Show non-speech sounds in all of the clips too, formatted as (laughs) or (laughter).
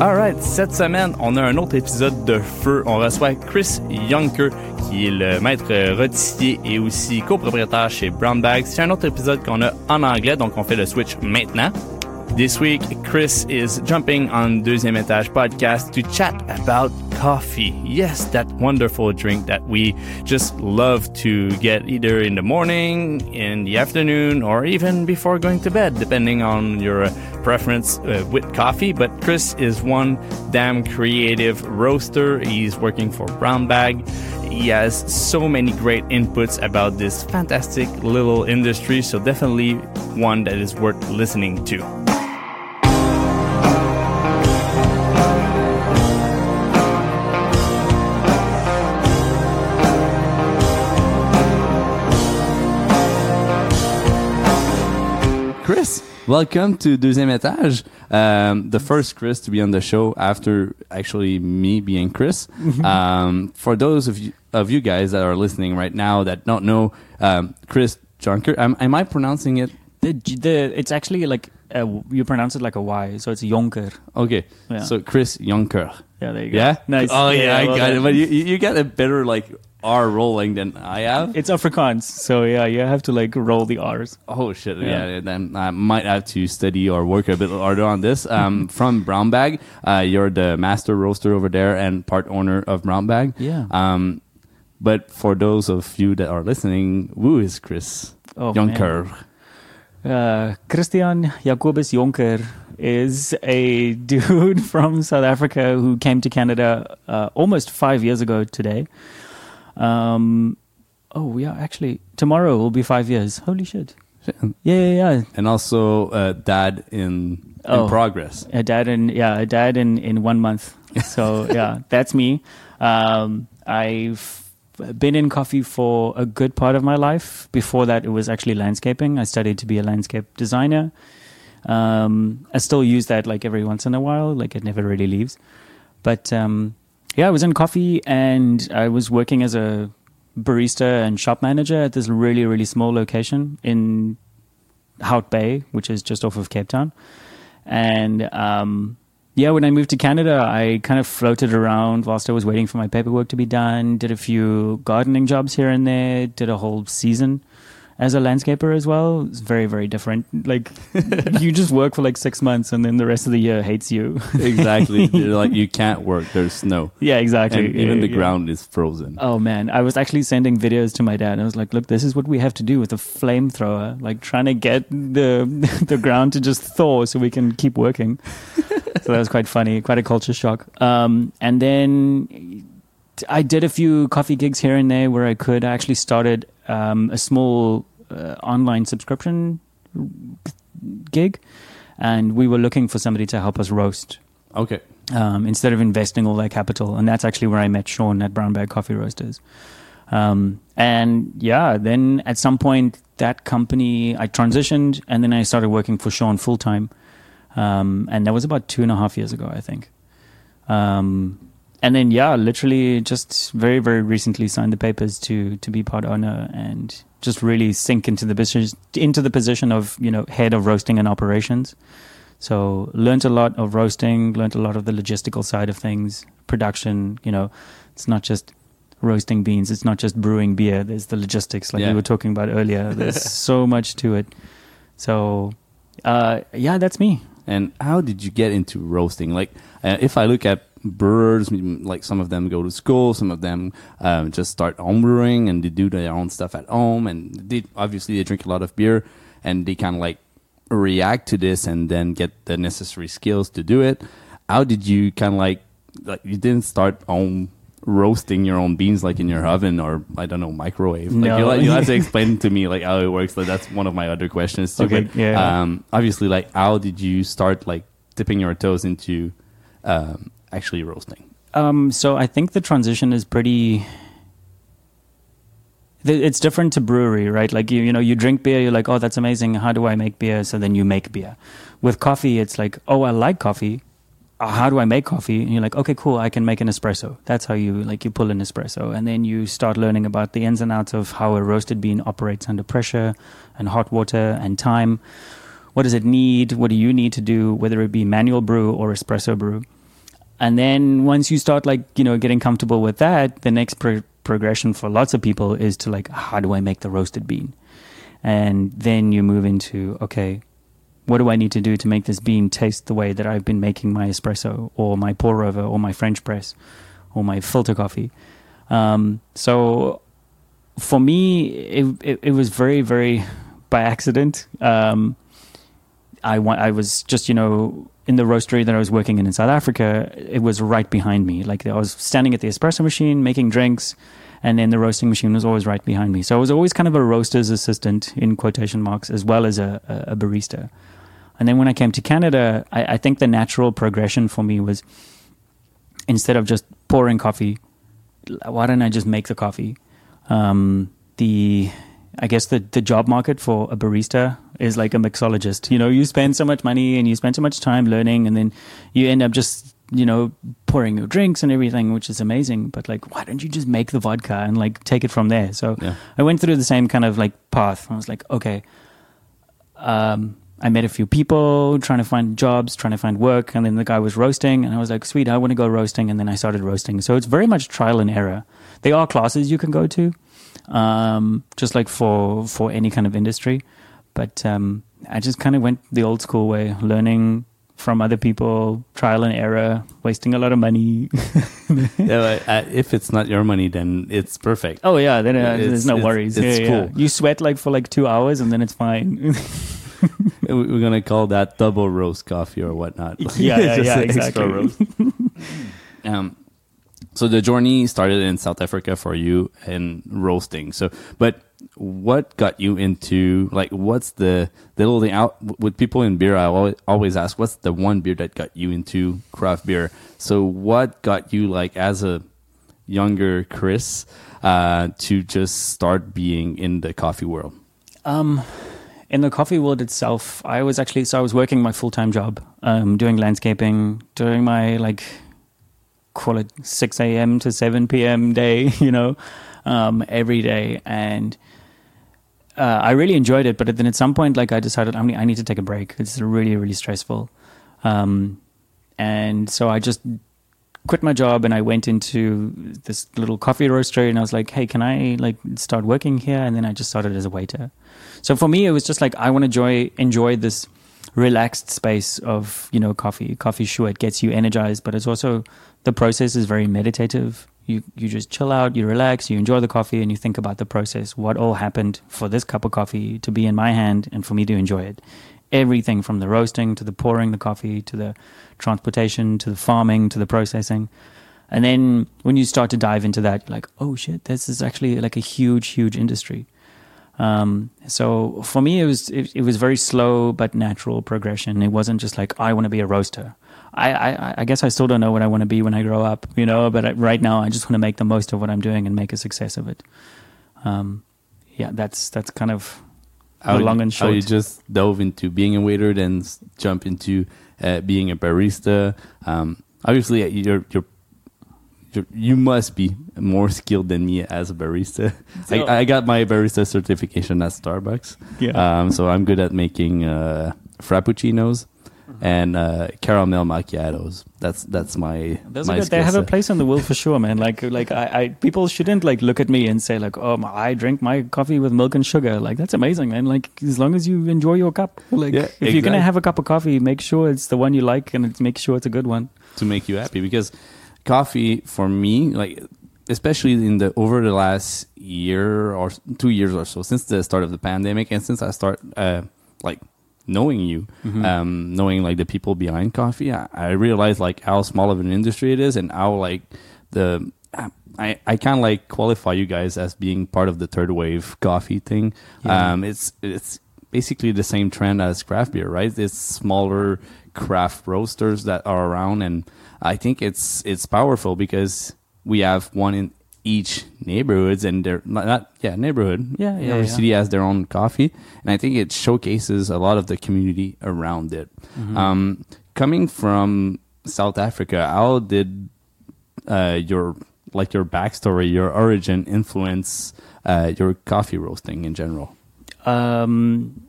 Alright, cette semaine, on a un autre épisode de Feu. On reçoit Chris Younker, qui est le maître rôtissier et aussi copropriétaire chez Brown Bag. C'est un autre épisode qu'on a en anglais, donc on fait le switch maintenant. This week, Chris is jumping on Deuxième Étage podcast to chat about coffee. Yes, that wonderful drink that we just love to get either in the morning, in the afternoon, or even before going to bed, depending on your preference uh, with coffee. But Chris is one damn creative roaster. He's working for Brown Bag. He has so many great inputs about this fantastic little industry, so definitely one that is worth listening to. Welcome to Deuxième Étage. Um, the first Chris to be on the show after actually me being Chris. (laughs) um, for those of you, of you guys that are listening right now that don't know um, Chris Junker, am, am I pronouncing it? The, the it's actually like uh, you pronounce it like a Y, so it's Jonker. Okay, Yeah. so Chris Junker. Yeah, there you go. Yeah, nice. Oh yeah, I well got done. it. But you you you got a better like R rolling than I have. It's Afrikaans, so yeah, you have to like roll the R's. Oh shit! Yeah. Yeah, then I might have to study or work a bit harder on this. Um, (laughs) from Brown Bag, uh, you're the master roaster over there and part owner of Brown Bag. Yeah. Um, but for those of you that are listening, who is Chris Oh, Jonker? Uh, Christian Jacobus Jonker is a dude (laughs) from South Africa who came to Canada uh, almost five years ago today. Um, oh, yeah, actually, tomorrow will be five years. Holy shit. Yeah, yeah, yeah. And also uh, dad in Oh. in progress. A dad in yeah, a dad in in one month. (laughs) So yeah, that's me. Um, I've been in coffee for a good part of my life. Before that, it was actually landscaping. I studied to be a landscape designer. Um, I still use that like every once in a while. Like it never really leaves. But um, yeah, I was in coffee and I was working as a barista and shop manager at this really really small location in Hout Bay, which is just off of Cape Town. And um, yeah, when I moved to Canada, I kind of floated around whilst I was waiting for my paperwork to be done. Did a few gardening jobs here and there. Did a whole season as a landscaper as well. It's very, very different. Like (laughs) you just work for like six months, and then the rest of the year hates you. exactly. (laughs) You're like you can't work. There's snow. yeah, exactly. And even Yeah, the yeah. ground is frozen. Oh man, I was actually sending videos to my dad. I was like, "Look, this is what we have to do with a flamethrower, like trying to get the (laughs) the ground to just thaw so we can keep working." so that was quite funny, quite a culture shock. Um, and then I did a few coffee gigs here and there where I could. I actually started um, a small uh, online subscription gig, and we were looking for somebody to help us roast Okay. um, instead of investing all their capital. And that's actually where I met Sean at Brown Bag Coffee Roasters. Um, and yeah, then at some point, that company, I transitioned and then I started working for Sean full time. Um, and that was about two and a half years ago, I think. Um, and then, yeah, literally just very, very recently signed the papers to, to be part owner and just really sink into the business, into the position of, you know, head of roasting and operations. So learned a lot of roasting, learned a lot of the logistical side of things, production. You know, it's not just roasting beans, it's not just brewing beer. There's the logistics, like Yeah. we were talking about earlier. (laughs) There's so much to it. So, uh, yeah, that's me. And how did you get into roasting? Like, uh, if I look at brewers, like some of them go to school, some of them um, just start home brewing and they do their own stuff at home. And they obviously they drink a lot of beer and they kind of like react to this and then get the necessary skills to do it. How did you kind of like like you didn't start home roasting your own beans like in your oven or I don't know microwave? Like No. you'll, you'll have to (laughs) explain to me like how it works. Like that's one of my other questions too. Okay, But, yeah. um, obviously, like how did you start like dipping your toes into um, actually roasting? Um, so I think the transition is pretty. It's different to brewery, right? Like you, you know, you drink beer, you're like, oh, that's amazing. How do I make beer? So then you make beer. With coffee, it's like, oh, I like coffee. Uh, How do I make coffee? And you're like, okay, cool. I can make an espresso. That's how you like you pull an espresso, and then you start learning about the ins and outs of how a roasted bean operates under pressure, and hot water and time. what does it need? What do you need to do? Whether it be manual brew or espresso brew. And then once you start like, you know, getting comfortable with that, the next pro- progression for lots of people is to like, how do I make the roasted bean? And then you move into, okay, what do I need to do to make this bean taste the way that I've been making my espresso or my pour over or my French press or my filter coffee? Um, so for me, it, it, it, was very, very by accident. Um, I, I was just, you know, in the roastery that I was working in in South Africa, it was right behind me. Like I was standing at the espresso machine making drinks, and then the roasting machine was always right behind me. So I was always kind of a roaster's assistant in quotation marks, as well as a, a, a barista. And then when I came to Canada, I, I, think the natural progression for me was instead of just pouring coffee, why don't I just make the coffee? Um, the I guess the, the job market for a barista is like a mixologist. You know, you spend so much money and you spend so much time learning, and then you end up just you know pouring your drinks and everything, which is amazing. But like, why don't you just make the vodka and like take it from there? So yeah. I went through the same kind of like path. I was like, okay. Um, I met a few people trying to find jobs, trying to find work, and then the guy was roasting, and I was like, "Sweet, I want to go roasting." And then I started roasting. So it's very much trial and error. There are classes you can go to, um, just like for for any kind of industry. But um, I just kind of went the old school way, learning from other people, trial and error, wasting a lot of money. (laughs) yeah, uh, if it's not your money, then it's perfect. Oh yeah, then uh, there's no it's, worries. It's, yeah, cool. Yeah. You sweat like for like two hours, and then it's fine. (laughs) We're gonna call that double roast coffee or whatnot. yeah, yeah, (laughs) yeah exactly. um, so the journey started in South Africa for you in roasting. So, but what got you into like what's the the little thing out with people in beer? I always, always ask, what's the one beer that got you into craft beer? So, what got you like as a younger Chris uh, to just start being in the coffee world? Um, in the coffee world itself, I was actually so I was working my full time job, um, doing landscaping, doing my like call it 6 a.m. to 7 p.m. day, (laughs) you know, um, every day. And uh, I really enjoyed it. But then at some point, like I decided I, mean, I need to take a break. It's really, really stressful. Um, and so I just quit my job and I went into this little coffee roastery and I was like, hey, can I like start working here? And then I just started as a waiter. So for me, it was just like, I want to enjoy, enjoy this relaxed space of, you know, coffee. Coffee, sure, it gets you energized, but it's also the process is very meditative. You you just chill out, you relax, you enjoy the coffee, and you think about the process. What all happened for this cup of coffee to be in my hand and for me to enjoy it. Everything from the roasting to the pouring the coffee to the transportation to the farming to the processing. And then when you start to dive into that, you're like, oh shit, this is actually like a huge, huge industry. Um, so for me, it was it, it was very slow but natural progression. It wasn't just like I want to be a roaster. I, I, I guess I still don't know what I want to be when I grow up, you know. But right now, I just want to make the most of what I'm doing and make a success of it. Um, yeah, that's that's kind of how long and short. How you just dove into being a waiter, then jump into uh, being a barista. Um, obviously, you're, you're you're you must be more skilled than me as a barista. So, I, I, got my barista certification at Starbucks. Yeah. Um, so I'm good at making uh, frappuccinos and uh, caramel macchiatos. That's that's my. Those my are good. They have a place in the world for sure, man. Like like I, I, people shouldn't like look at me and say like, oh, I drink my coffee with milk and sugar. Like that's amazing, man. Like as long as you enjoy your cup. Like yeah, if exactly. you're gonna have a cup of coffee, make sure it's the one you like and make sure it's a good one to make you happy. Because coffee for me, like especially in the over the last year or two years or so since the start of the pandemic and since I start uh, like knowing you, mm-hmm. um, knowing like the people behind coffee, I, I realized like how small of an industry it is and how like the I, I kind of like qualify you guys as being part of the third wave coffee thing. Yeah. Um, it's it's basically the same trend as craft beer, right? It's smaller craft roasters that are around, and I think it's it's powerful because we have one in each neighborhoods and they're not, not yeah neighborhood yeah, yeah every yeah. city has their own coffee and i think it showcases a lot of the community around it mm-hmm. um, coming from south africa how did uh, your like your backstory your origin influence uh, your coffee roasting in general um,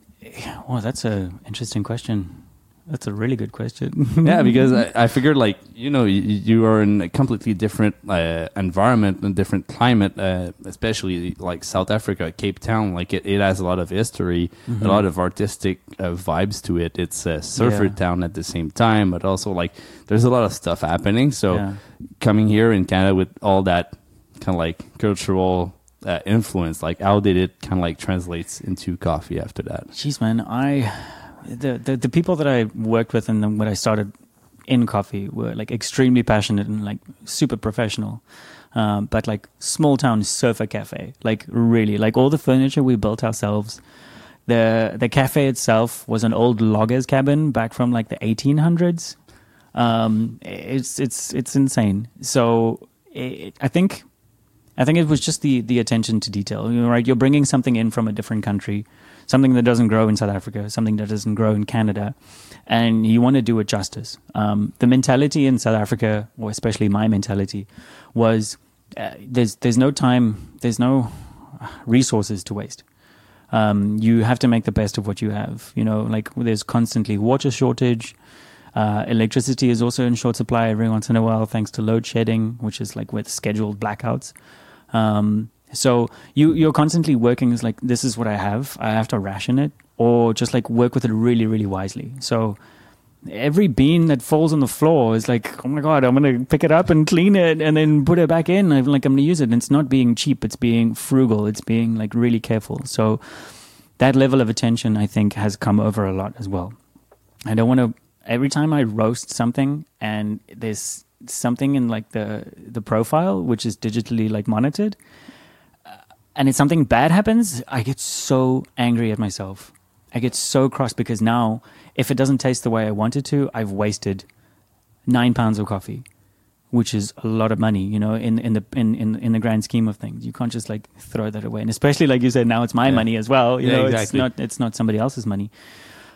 Well, that's a interesting question. That's a really good question. (laughs) yeah, because I, I figured like you know you, you are in a completely different uh, environment and different climate, uh, especially like South Africa, Cape Town. Like it, it has a lot of history, Mhm. a lot of artistic uh, vibes to it. It's a surfer Yeah. town at the same time, but also like there's a lot of stuff happening. So Yeah. coming here in Canada with all that kind of like cultural uh, influence, like how did it kind of like translates into coffee after that? Jeez, man, I the, the the people that I worked with and then when I started in coffee were like extremely passionate and like super professional. Um, but like small town surfer cafe, like really, like all the furniture we built ourselves. The the cafe itself was an old loggers cabin back from like the 1800s. Um, it's it's it's insane. So it, I think I think it was just the the attention to detail. You know, right? You're bringing something in from a different country, something that doesn't grow in South Africa, something that doesn't grow in Canada, and you want to do it justice. Um, the mentality in South Africa, or especially my mentality, was uh, there's there's no time, there's no resources to waste. Um, you have to make the best of what you have. You know, like there's constantly water shortage. Uh, electricity is also in short supply every once in a while, thanks to load shedding, which is like with scheduled blackouts. Um, so you you're constantly working as like this is what I have. I have to ration it, or just like work with it really really wisely. So every bean that falls on the floor is like, oh my god, I'm gonna pick it up and clean it and then put it back in. I'm like I'm gonna use it. And it's not being cheap. It's being frugal. It's being like really careful. So that level of attention, I think, has come over a lot as well. I don't want to. Every time I roast something and there's something in like the the profile which is digitally like monitored, and if something bad happens, I get so angry at myself. I get so cross because now, if it doesn't taste the way I want it to, I've wasted nine pounds of coffee, which is a lot of money, you know, in in the in in, in the grand scheme of things. You can't just like throw that away, and especially like you said, now it's my Yeah. money as well. You Yeah, know, exactly. it's not it's not somebody else's money.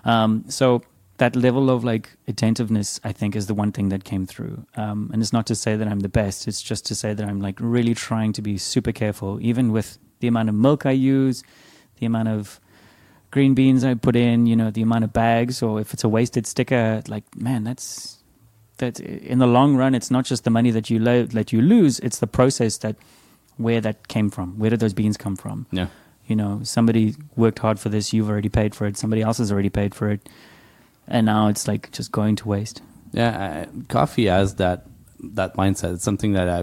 Um, so that level of like attentiveness, I think, is the one thing that came through. Um, and it's not to say that I'm the best. It's just to say that I'm like really trying to be super careful, even with the amount of milk I use, the amount of green beans I put in, you know, the amount of bags, or if it's a wasted sticker, like man, that's that. In the long run, it's not just the money that you lo- that you lose; it's the process that where that came from. Where did those beans come from? Yeah. you know somebody worked hard for this you've already paid for it somebody else has already paid for it and now it's like just going to waste Yeah, I, coffee has that that mindset. It's something that I,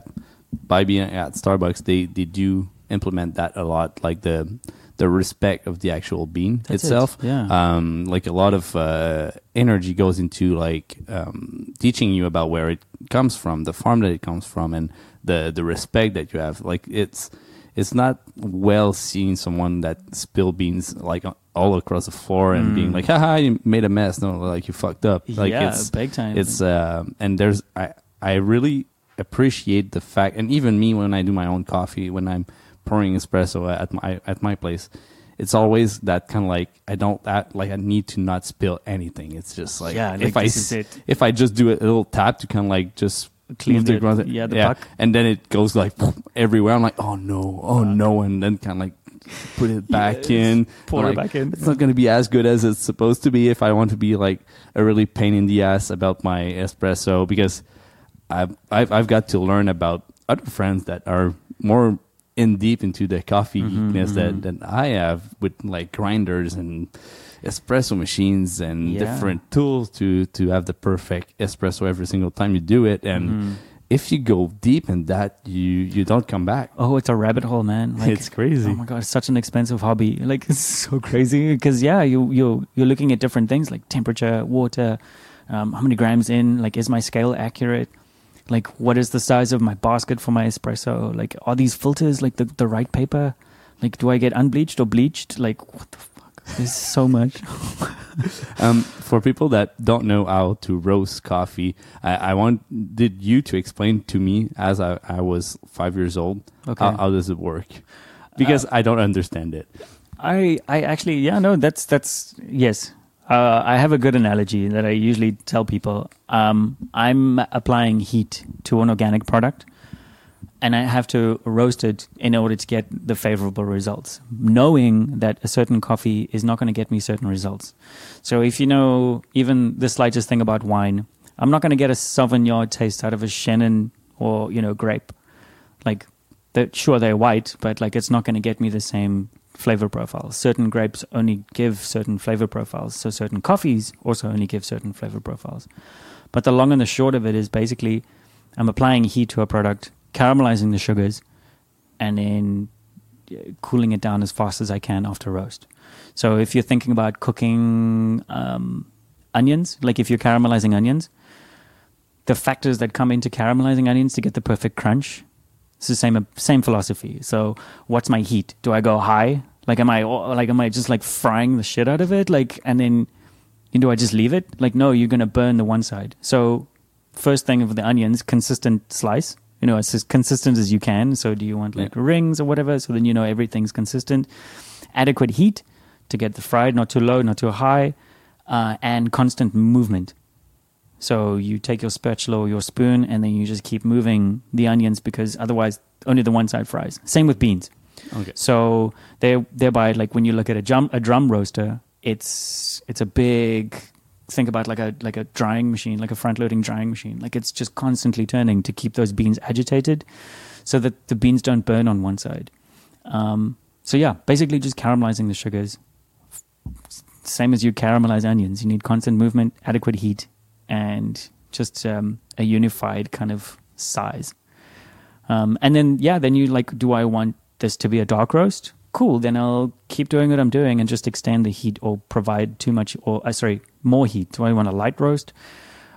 by being at Starbucks, they they do implement that a lot, like the the respect of the actual bean That's it, itself. yeah. Um, like a lot of uh, energy goes into like um, teaching you about where it comes from, the farm that it comes from, and the the respect that you have. Like it's it's not well seeing someone that spill beans like all across the floor and being Mm. like, haha, you made a mess. No, like you fucked up. Like yeah it's big time it's um and there's I I really appreciate the fact and even me when I do my own coffee when I'm pouring espresso at my at my place it's always that kind of like I don't act like I need to not spill anything. It's just like yeah if like I this is it. if I just do a little tap to kind of like just clean the ground- yeah the yeah, puck. and then it goes like everywhere. I'm like oh no. Oh no and then kind of like put it back in. pour I'm it back in. it's not going to be as good as it's supposed to be if I want to be like a really pain in the ass about my espresso because I've I've, I've got to learn about other friends that are more in deep into the coffee Mhm, geekness that, mhm. that I have with like grinders and espresso machines and Yeah. different tools to to have the perfect espresso every single time you do it and Mhm. if you go deep in that you you don't come back oh it's a rabbit hole man (laughs) like it's crazy Oh my god, it's such an expensive hobby. (laughs) Like it's so crazy because yeah, you you you're looking at different things like temperature, water, um, how many grams in. Like, is my scale accurate? Like, what is the size of my basket for my espresso? Like, are these filters like the the right paper? Like, do I get unbleached or bleached? Like, what the fuck? There's so much. (laughs) Um, for people that don't know how to roast coffee, I, I wanted you to explain to me as I, I was five years old. Okay. How, how does it work? Because I don't understand it. I I actually yeah no that's that's yes. Uh, I have a good analogy that I usually tell people. Um, I'm applying heat to an organic product, and I have to roast it in order to get the favorable results, knowing that a certain coffee is not going to get me certain results. So if you know even the slightest thing about wine, I'm not going to get a Sauvignon taste out of a Chenin or you know grape. Like, they're, sure they're white, but like it's not going to get me the same flavor profiles. Certain grapes only give certain flavor profiles, so certain coffees also only give certain flavor profiles. But the long and the short of it is basically, I'm applying heat to a product caramelizing the sugars, and then cooling it down as fast as I can after roast. So if you're thinking about cooking um, onions, like if you're caramelizing onions, the factors that come into caramelizing onions to get the perfect crunch, it's the same same philosophy. So what's my heat? Do I go high? Like am I like am I just like frying the shit out of it? Like and then you do I just leave it? Like no, you're gonna burn the one side. So first thing of the onions, consistent slice you know, it's as consistent as you can. So do you want like yeah. rings or whatever? So then you know everything's consistent. Adequate heat to get the fried, not too low, not too high, uh, and constant movement. So you take your spatula or your spoon and then you just keep moving the onions because otherwise only the one side fries. Same with beans. Okay. So they thereby like when you look at a drum a drum roaster, it's it's a big think about like a like a drying machine, like a front loading drying machine. Like it's just constantly turning to keep those beans agitated, so that the beans don't burn on one side. Um, so yeah, basically just caramelizing the sugars. Same as you caramelize onions, you need constant movement, adequate heat, and just um, a unified kind of size. Um, and then yeah, then you like, do I want this to be a dark roast? cool, then I'll keep doing what I'm doing and just extend the heat or provide too much or uh, sorry, more heat. Do I want a light roast?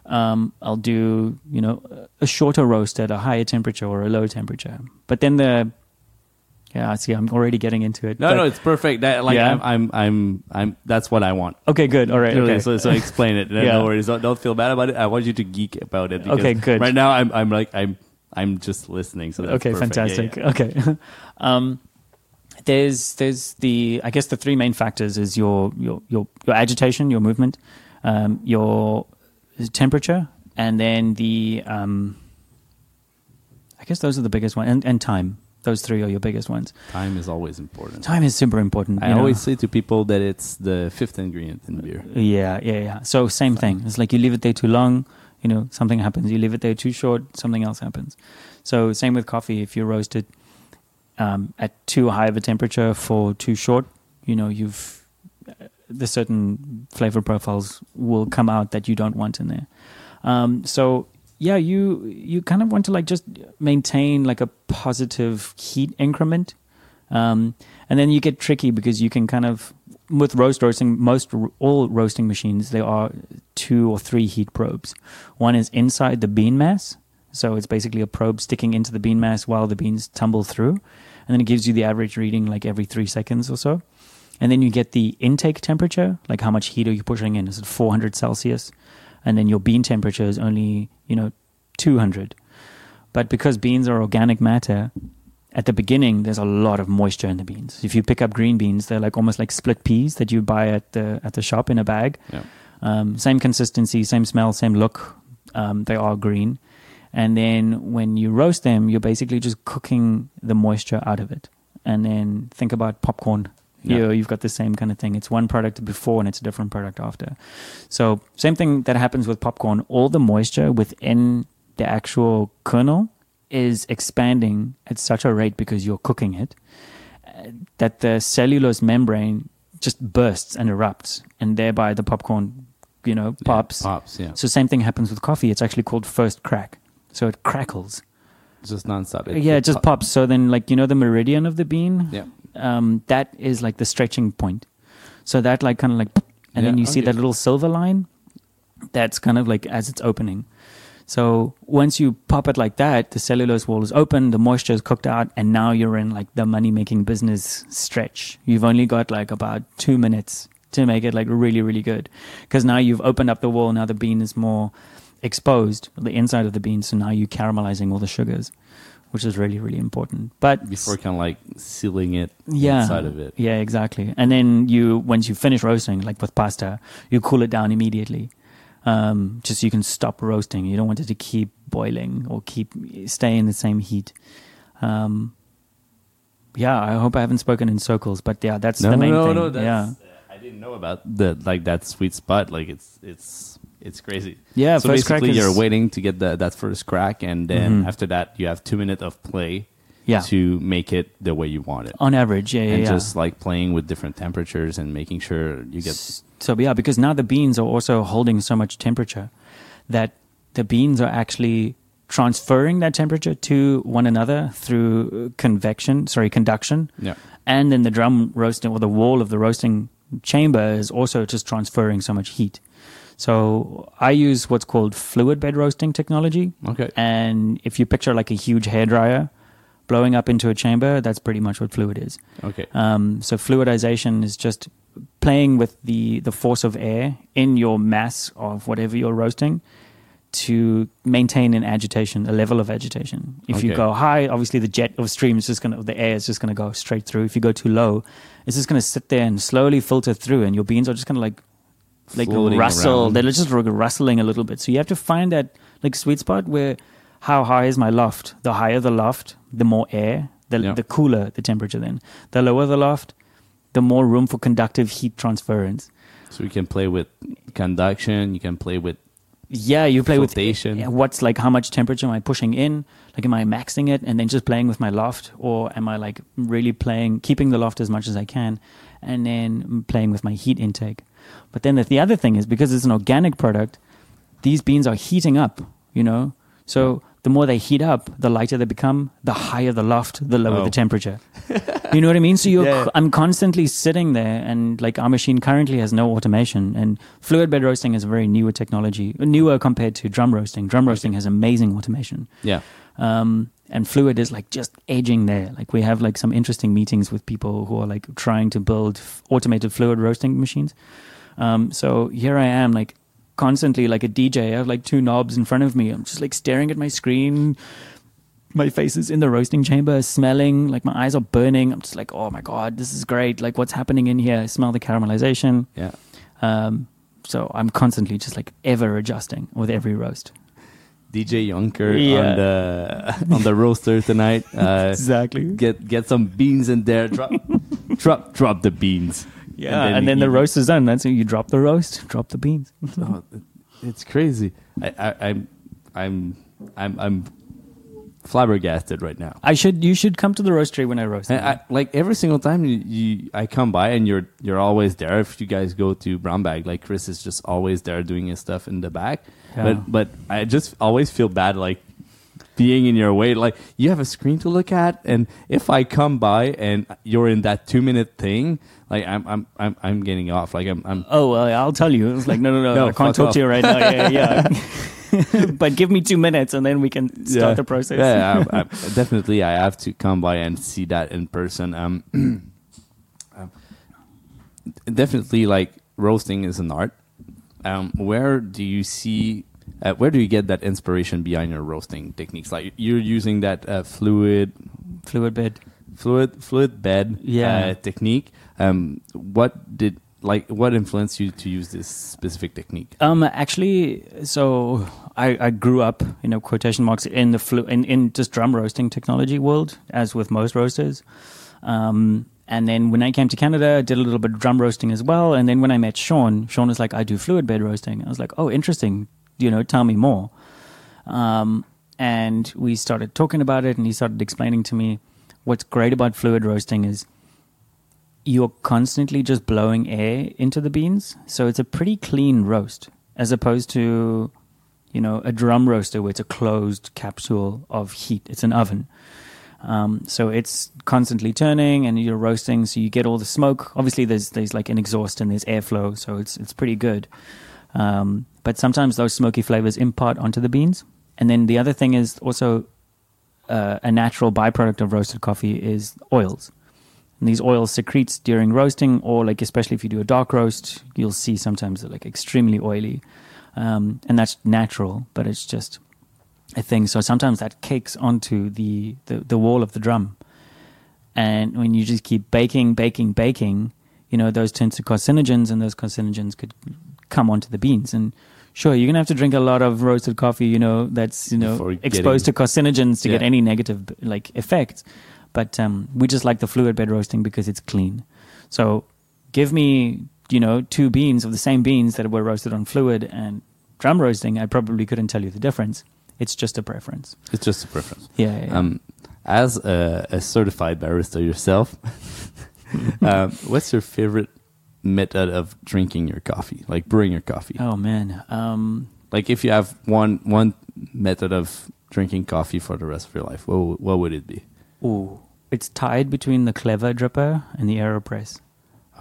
Um, I'll do you know a shorter roast at a higher temperature or a low temperature. But then the yeah, I see, I'm already getting into it. No, but, no, it's perfect. That like yeah. I'm, I'm, I'm, I'm, That's what I want. Okay, good. All right. Okay. So, so explain it. (laughs) yeah. No worries. Don't, don't feel bad about it. I want you to geek about it. Okay, good. Right now, I'm, I'm like, I'm, I'm just listening. So okay, perfect. fantastic. Yeah, yeah. Okay. (laughs) um, there's there's the I guess the three main factors is your your your, your agitation, your movement, um, your temperature, and then the um, I guess those are the biggest ones, and, and time. Those three are your biggest ones. Time is always important. Time is super important. I always say to people that it's the fifth ingredient in beer. Yeah, yeah, yeah. So same thing. It's like you leave it there too long, you know, something happens. You leave it there too short, something else happens. So same with coffee. If you roast it um, at too high of a temperature for too short, you know, you've uh, the certain flavor profiles will come out that you don't want in there. Um, so yeah, you you kind of want to like just maintain like a positive heat increment, um, and then you get tricky because you can kind of with roast roasting most all roasting machines there are two or three heat probes. One is inside the bean mass, so it's basically a probe sticking into the bean mass while the beans tumble through. And then it gives you the average reading like every three seconds or so. And then you get the intake temperature, like how much heat are you pushing in? Is it 400 Celsius? And then your bean temperature is only, you know, 200. But because beans are organic matter, at the beginning there's a lot of moisture in the beans. If you pick up green beans, they're like almost like split peas that you buy at the at the shop in a bag. Yeah. Um, same consistency, same smell, same look. Um, they are green, and then when you roast them, you're basically just cooking the moisture out of it. And then think about popcorn. Yeah. You, you've got the same kind of thing. It's one product before and it's a different product after. So, same thing that happens with popcorn. All the moisture within the actual kernel is expanding at such a rate because you're cooking it uh, that the cellulose membrane just bursts and erupts, and thereby the popcorn, you know, pops. Yeah, pops, yeah. So same thing happens with coffee. It's actually called first crack so it crackles. It's Just nonstop. It, yeah, it, just pops. So then, like you know, the meridian of the bean. Yeah. Um, that is like the stretching point. So that like kind of like, and yeah, then you okay. see that little silver line. That's kind of like as it's opening. So once you pop it like that, the cellulose wall is open, the moisture is cooked out, and now you're in like the money making business stretch. You've only got like about two minutes to make it like really, really good. Because now you've opened up the wall, now the bean is more exposed the inside of the bean. So now you're caramelizing all the sugars, which is really really important. But before kind of like sealing it yeah, inside of it. Yeah, exactly. And then you once you finish roasting, like with pasta, you cool it down immediately. Um, just so you can stop roasting. You don't want it to keep boiling or keep stay in the same heat. Um, yeah, I hope I haven't spoken in circles, but yeah, that's No, the main no, thing. no. That's, yeah, uh, I didn't know about the like that sweet spot. Like it's it's it's crazy. yeah. so first crack basically, is- you're waiting to get the, that first crack, and then Mhm. after that, you have two minutes of play Yeah, to make it the way you want it, on average, yeah, yeah, and yeah. just like playing with different temperatures and making sure you get. so yeah, because now the beans are also holding so much temperature that the beans are actually transferring that temperature to one another through convection, sorry, conduction, Yeah. and then the drum roasting or the wall of the roasting chamber is also just transferring so much heat. So I use what's called fluid bed roasting technology, Okay. and if you picture like a huge hairdryer blowing up into a chamber, that's pretty much what fluid is. Okay. Um, so fluidization is just playing with the, the force of air in your mass of whatever you're roasting to maintain an agitation, a level of agitation. If you go high, obviously the jet of stream is just going to, the air is just going to go straight through. If you go too low, it's just going to sit there and slowly filter through and your beans are just going to like, like Floating rustle. around. They're just rustling a little bit. So you have to find that like sweet spot where how high is my loft? The higher the loft, the more air, the, Yeah. the cooler the temperature then. The lower the loft, the more room for conductive heat transference. So you can play with conduction. You can play with Yeah, you play Flotation. with what's like how much temperature am I pushing in? Like, am I maxing it and then just playing with my loft, or am I like really playing, keeping the loft as much as I can, and then playing with my heat intake? But then the, the other thing is because it's an organic product, these beans are heating up. You know, so the more they heat up, the lighter they become, the higher the loft, the lower Oh. the temperature. you know what I mean? So you're, (laughs) Yeah. I'm constantly sitting there, and like our machine currently has no automation, and fluid bed roasting is a very newer technology, newer compared to drum roasting. Drum roasting has amazing automation, yeah. um, and fluid is like just edging there. Like we have like some interesting meetings with people who are like trying to build f- automated fluid roasting machines. Um, so here I am, like constantly like a DJ. I have like two knobs in front of me. I'm just like staring at my screen. My face is in the roasting chamber, smelling like my eyes are burning. I'm just like, oh my god, this is great. Like, what's happening in here? I smell the caramelization. Yeah. Um, so I'm constantly just like ever adjusting with every roast. DJ Jonker Yeah. on the on the roaster tonight. (laughs) Uh, Exactly. get get some beans in there. Drop (laughs) drop drop the beans. Yeah, and then, the roast is done. That's it. You drop the roast, drop the beans. (laughs) Oh, it's crazy. I, I, I'm I'm I'm I'm flabbergasted right now. I should. You should come to the roastery when I roast. And I, like every single time you, you, I come by and you're you're always there. If you guys go to Brown Bag, like Chris is just always there doing his stuff in the back. Yeah. But but I just always feel bad like being in your way. Like you have a screen to look at, and if I come by and you're in that two minute thing, like I'm I'm I'm, I'm getting off. Like I'm I'm Oh well, I'll tell you. It's like no, no, no. (laughs) No, I can't talk off. to you right now. Yeah, yeah. (laughs) (laughs) but give me two minutes, and then we can start Yeah. the process. Yeah, I, I, definitely. I have to come by and see that in person. Um, (clears throat) um, definitely, like roasting is an art. Um, where do you see? Uh, where do you get that inspiration behind your roasting techniques? Like you're using that uh, fluid, Fluid bed. fluid, fluid bed Yeah. uh, technique. Um, what did like what influenced you to use this specific technique? Um, actually, so I, I grew up, you know, quotation marks in the flu in, in just drum roasting technology world, as with most roasters. Um, and then when I came to Canada, I did a little bit of drum roasting as well. And then when I met Sean, Sean was like, I do fluid bed roasting. I was like, oh, interesting. You know, tell me more. Um, and we started talking about it, and he started explaining to me what's great about fluid roasting is you're constantly just blowing air into the beans. So it's a pretty clean roast as opposed to, you know, a drum roaster where it's a closed capsule of heat. It's an oven. Um, so it's constantly turning and you're roasting. So you get all the smoke. Obviously there's, there's like an exhaust and there's airflow. So it's, it's pretty good. Um, but sometimes those smoky flavors impart onto the beans. And then the other thing is also uh, a natural byproduct of roasted coffee is oils. And these oils secretes during roasting, or like especially if you do a dark roast, you'll see sometimes they're like extremely oily, um, and that's natural, but it's just a thing. So sometimes that cakes onto the, the the wall of the drum, and when you just keep baking, baking, baking, you know those turn to carcinogens, and those carcinogens could come onto the beans. And Sure, you're gonna have to drink a lot of roasted coffee, you know, that's you know Before exposed to carcinogens to get any negative like effects. But um, we just like the fluid bed roasting because it's clean. So give me, you know, two beans of the same beans that were roasted on fluid and drum roasting. I probably couldn't tell you the difference. It's just a preference. It's just a preference. Yeah. yeah, yeah. Um, as a, a certified barista yourself, um, (laughs) what's your favorite method of drinking your coffee, like brewing your coffee? oh man. Um, Like if you have one one method of drinking coffee for the rest of your life, what what would it be? ooh, it's tied between the clever dripper and the Aeropress.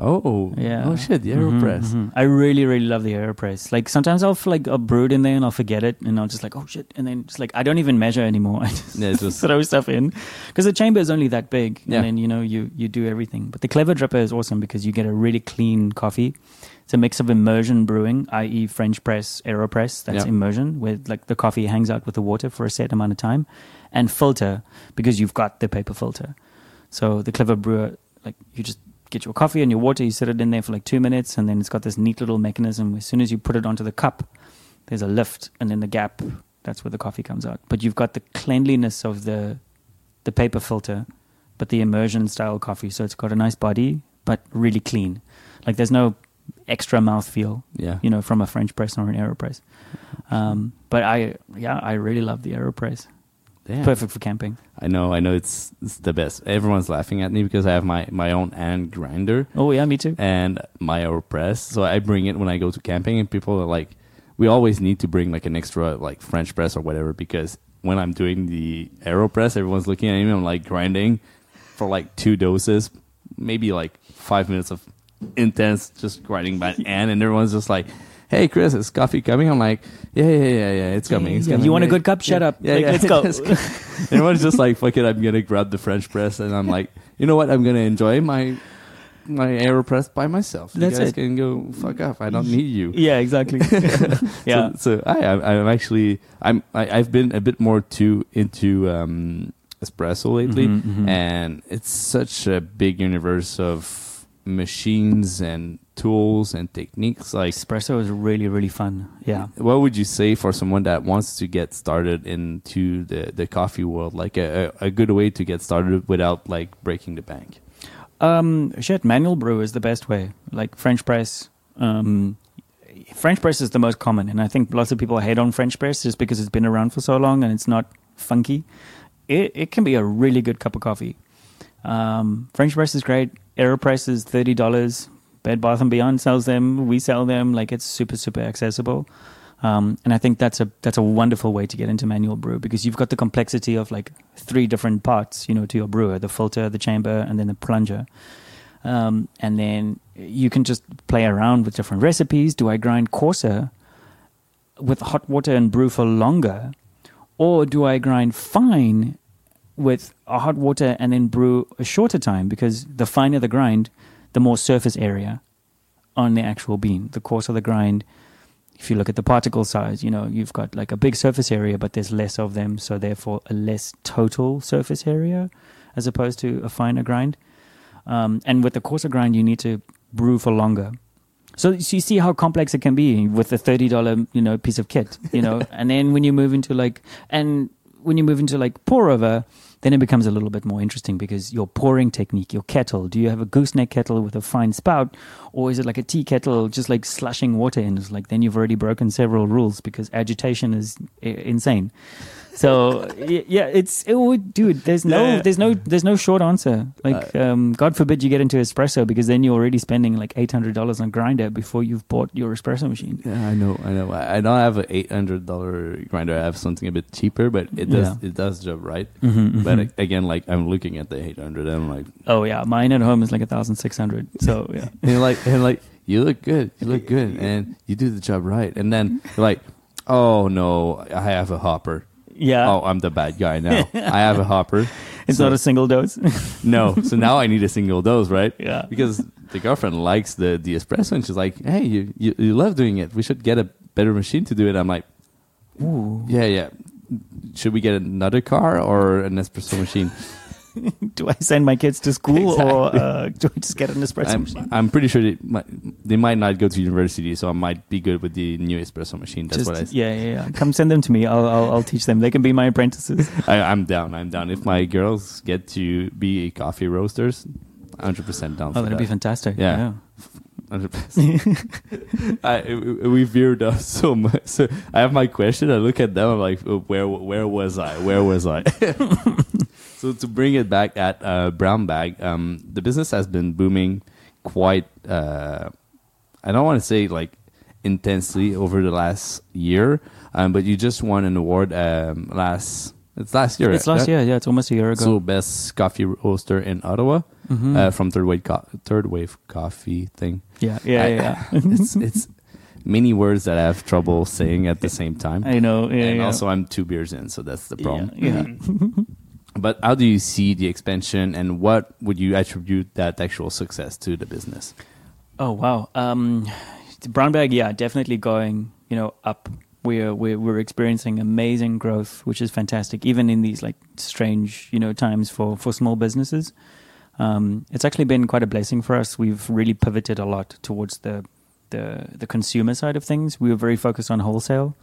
Oh, Yeah. Oh shit, the Aeropress. mhm. I really, really love the Aeropress. Like sometimes I'll like I'll brew it in there and I'll forget it and I'll just like oh shit and then just like I don't even measure anymore. (laughs) I just Yeah, just- (laughs) throw stuff in because the chamber is only that big Yeah. and then you know you you do everything. But the clever dripper is awesome because you get a really clean coffee. It's a mix of immersion brewing, i.e., French press, Aeropress. That's Yeah. immersion, where like the coffee hangs out with the water for a set amount of time, and filter because you've got the paper filter. So the clever brewer, like you just get your coffee and your water, you set it in there for like two minutes, and then it's got this neat little mechanism. As soon as you put it onto the cup, there's a lift, and then the gap. That's where the coffee comes out. But you've got the cleanliness of the the paper filter, but the immersion style coffee. So it's got a nice body, but really clean. Like there's no extra mouthfeel, Yeah. you know, from a French press or an Aeropress. Um, but I, yeah, I really love the Aeropress. Damn. Perfect for camping. I know, I know. It's, it's the best. Everyone's laughing at me because I have my my own hand grinder Oh yeah, me too. and my Aeropress. So I bring it when I go to camping, and people are like, "We always need to bring like an extra like French press or whatever because when I'm doing the Aeropress, everyone's looking at me. I'm like grinding for like two doses, maybe like five minutes of intense just grinding by hand, and everyone's just like." Hey Chris, is coffee coming? I'm like, yeah, yeah, yeah, yeah. It's coming. It's Yeah, coming. you want a good cup? Shut yeah, up. Yeah, Like, yeah. let's go. (laughs) Everyone's just like, fuck it, I'm gonna grab the French press, and I'm like, you know what? I'm gonna enjoy my my Aeropress by myself. You That's guys it. can go fuck off. I don't need you. Yeah, exactly. (laughs) (laughs) yeah. So, so I, I'm, actually, I'm, I, I've been a bit more too into um, espresso lately, Mhm, mhm. and it's such a big universe of machines and tools and techniques. Like, Espresso is really, really fun. Yeah. what would you say for someone that wants to get started into the, the coffee world? Like a, a good way to get started without like breaking the bank. Um, shit, manual brew is the best way. Like French press. Um, French press is the most common, and I think lots of people hate on French press just because it's been around for so long and it's not funky. It it can be a really good cup of coffee. Um, French press is great. Aeropress is thirty dollars. Bed Bath and Beyond sells them. We sell them. Like it's super super accessible. Um, and I think that's a that's a wonderful way to get into manual brew because you've got the complexity of like three different parts, you know, to your brewer: the filter, the chamber, and then the plunger. Um, and then you can just play around with different recipes. Do I grind coarser with hot water and brew for longer, or do I grind fine with hot water and then brew a shorter time? Because the finer the grind, the more surface area on the actual bean. The coarser the grind, if you look at the particle size, you know, you've got like a big surface area, but there's less of them, so therefore a less total surface area as opposed to a finer grind. Um, and with the coarser grind, you need to brew for longer. So, so you see how complex it can be with a thirty dollar, you know, piece of kit, you know. (laughs) and then when you move into like, and when you move into like pour over, then it becomes a little bit more interesting because your pouring technique, your kettle. Do you have a gooseneck kettle with a fine spout, or is it like a tea kettle, just like slushing water in? It's like then you've already broken several rules because agitation is insane. So yeah, it's it would, dude. There's no, Yeah. there's no, there's no short answer. Like, um, God forbid you get into espresso because then you're already spending like eight hundred dollars on grinder before you've bought your espresso machine. Yeah, I know, I know. I I don't have an eight hundred dollar grinder. I have something a bit cheaper, but it does Yeah. it does the job right. Mm-hmm, But a- again, like I'm looking at the eight hundred, and I'm like, oh yeah, mine at home is like a thousand six hundred. So (laughs) yeah, and like and like you look good, you look (laughs) good, and you do the job right. And then you're like, oh no, I have a hopper. Yeah. Oh, I'm the bad guy now. I have a hopper. (laughs) it's So- not a single dose. (laughs) no. So now I need a single dose, right? yeah. Because the girlfriend likes the the espresso, and she's like, hey, you you, you love doing it. We should get a better machine to do it. I'm like. Ooh. Yeah, yeah. Should we get another car or an espresso machine? (laughs) do I send my kids to school or uh, do I just get an espresso I'm, machine? I'm pretty sure they might, they might not go to university, so I might be good with the new espresso machine. That's Just- what I yeah, yeah, yeah. Come send them to me. I'll, I'll, I'll teach them. They can be my apprentices. (laughs) I, I'm down. I'm down. If my girls get to be coffee roasters, 100% down Oh, that'd that. be fantastic. Yeah. 100%. (laughs) I, we veered off so much. So I have my question. I look at them. I'm like, oh, where where was I? Where was I? So to bring it back at uh, Brown Bag, um, the business has been booming quite. Uh, I don't want to say like intensely over the last year, um, but you just won an award um, last. It's last year. It's last year. Yeah, it's almost a year ago. So best coffee roaster in Ottawa Mhm. uh, from Third Wave Co- Third Wave Coffee thing. yeah, yeah, I- yeah. (laughs) it's it's many words that I have trouble saying at the same time. I know. Yeah, and yeah. also I'm two beers in, so that's the problem. Yeah, (laughs) (laughs) But how do you see the expansion, and what would you attribute that actual success to the business? Oh wow. Um, brown bag, yeah, definitely going. You know, up. We're we're we're experiencing amazing growth, which is fantastic, even in these like strange you know times for for small businesses. Um, it's actually been quite a blessing for us. We've really pivoted a lot towards the the the consumer side of things. We were very focused on wholesale.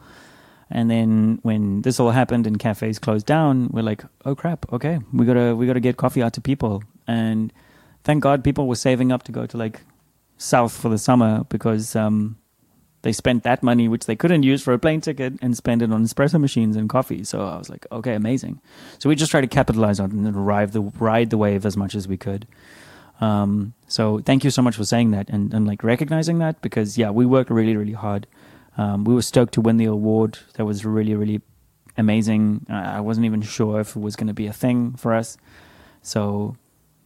And then when this all happened and cafes closed down, we're like, "Oh crap! Okay, we gotta we gotta get coffee out to people." And thank God people were saving up to go to like south for the summer because um, they spent that money which they couldn't use for a plane ticket and spend it on espresso machines and coffee. So I was like, okay, amazing. So we just tried to capitalize on it and ride the ride the wave as much as we could. Um, so thank you so much for saying that and, and like recognizing that because yeah, we worked really really hard. Um, we were stoked to win the award. That was really really amazing. I I wasn't even sure if it was going to be a thing for us. So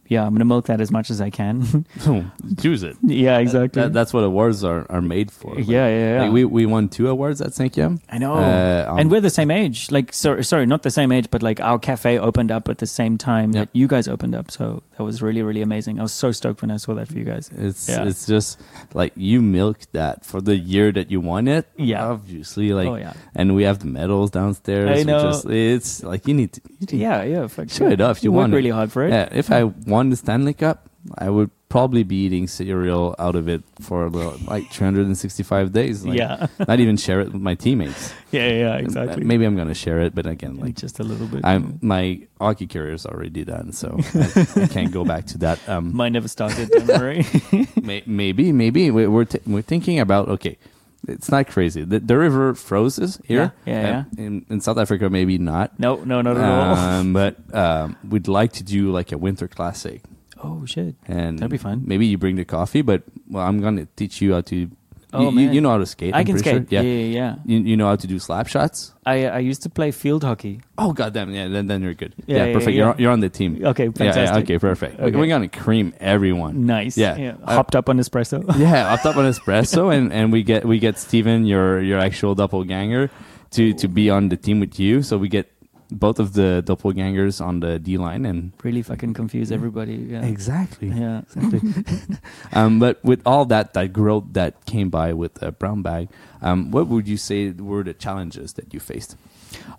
yeah, I'm gonna milk that as much as I can. (laughs) (laughs) Choose it. yeah, exactly. That, that's what awards are, are made for. Like- yeah, yeah, yeah. like we we won two awards at Saint Yam. I know. Uh, um, and we're the same age. Like, sorry, sorry, not the same age, but like our cafe opened up at the same time Yep. that you guys opened up. So that was really, really amazing. I was so stoked when I saw that for you guys. It's Yeah. it's just like you milked that for the year that you won it. Yeah. obviously, like, oh yeah, and we have the medals downstairs. I which know. is- it's like you need to, you need yeah, yeah. Fuck show it off. You work won it. really hard for it. Yeah, if I won the Stanley Cup, I would probably be eating cereal out of it for like 365 days. Like, yeah, (laughs) not even share it with my teammates. yeah, yeah. Exactly. Maybe I'm gonna share it, but again, like just a little bit. I'm my hockey career is already done, so I, I can't go back to that. Um, Mine never started. Don't worry. (laughs) may, maybe, maybe we- we're t- we're thinking about okay. It's not crazy. The, the river froze here. Yeah, yeah, Um, In, in South Africa, maybe not. no, no, not at all. Um, but um, we'd like to do like a winter classic. Oh shit. and That'd be fun. Maybe you bring the coffee, but well, I'm gonna teach you how to. Oh, you, man. you know how to skate. I I'm can skate. Sure. Yeah, Yeah. yeah, yeah. You, you know how to do slap shots. I I used to play field hockey. Oh goddamn! Yeah, then then you're good. Yeah, Yeah, yeah, perfect. yeah. You're on- you're on the team. Okay, fantastic. yeah, okay, perfect. Okay. We're gonna cream everyone. Nice. Yeah. Uh, Hopped up on espresso. (laughs) yeah, hopped up on espresso, (laughs) and and we get we get Steven, your your actual doppelganger, to to be on the team with you. So we get both of the doppelgangers on the D line, and really fucking confuse everybody. Yeah. exactly. Yeah. (laughs) (laughs) Um, but with all that that growth that came by with uh, Brown Bag, um, what would you say were the challenges that you faced?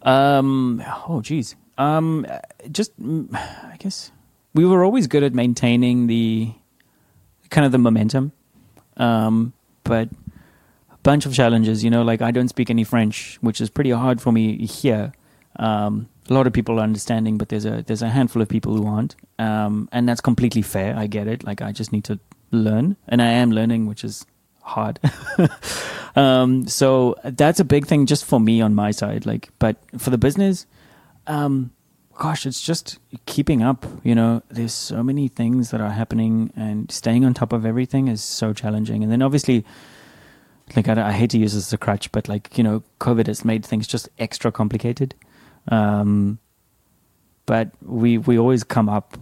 Um. Oh, geez. Um. Just, mm, I guess we were always good at maintaining the kind of the momentum. Um. But a bunch of challenges. You know, like I don't speak any French, which is pretty hard for me here. Um. A lot of people are understanding, but there's a there's a handful of people who aren't. Um. And that's completely fair. I get it. Like I just need to learn, and I am learning, which is hard. (laughs) um, so that's a big thing just for me on my side. Like, but for the business, um, gosh, it's just keeping up. You know, there's so many things that are happening, and staying on top of everything is so challenging. And then obviously, like I, I hate to use this as a crutch, but like you know, COVID has made things just extra complicated. Um, but we we always come up,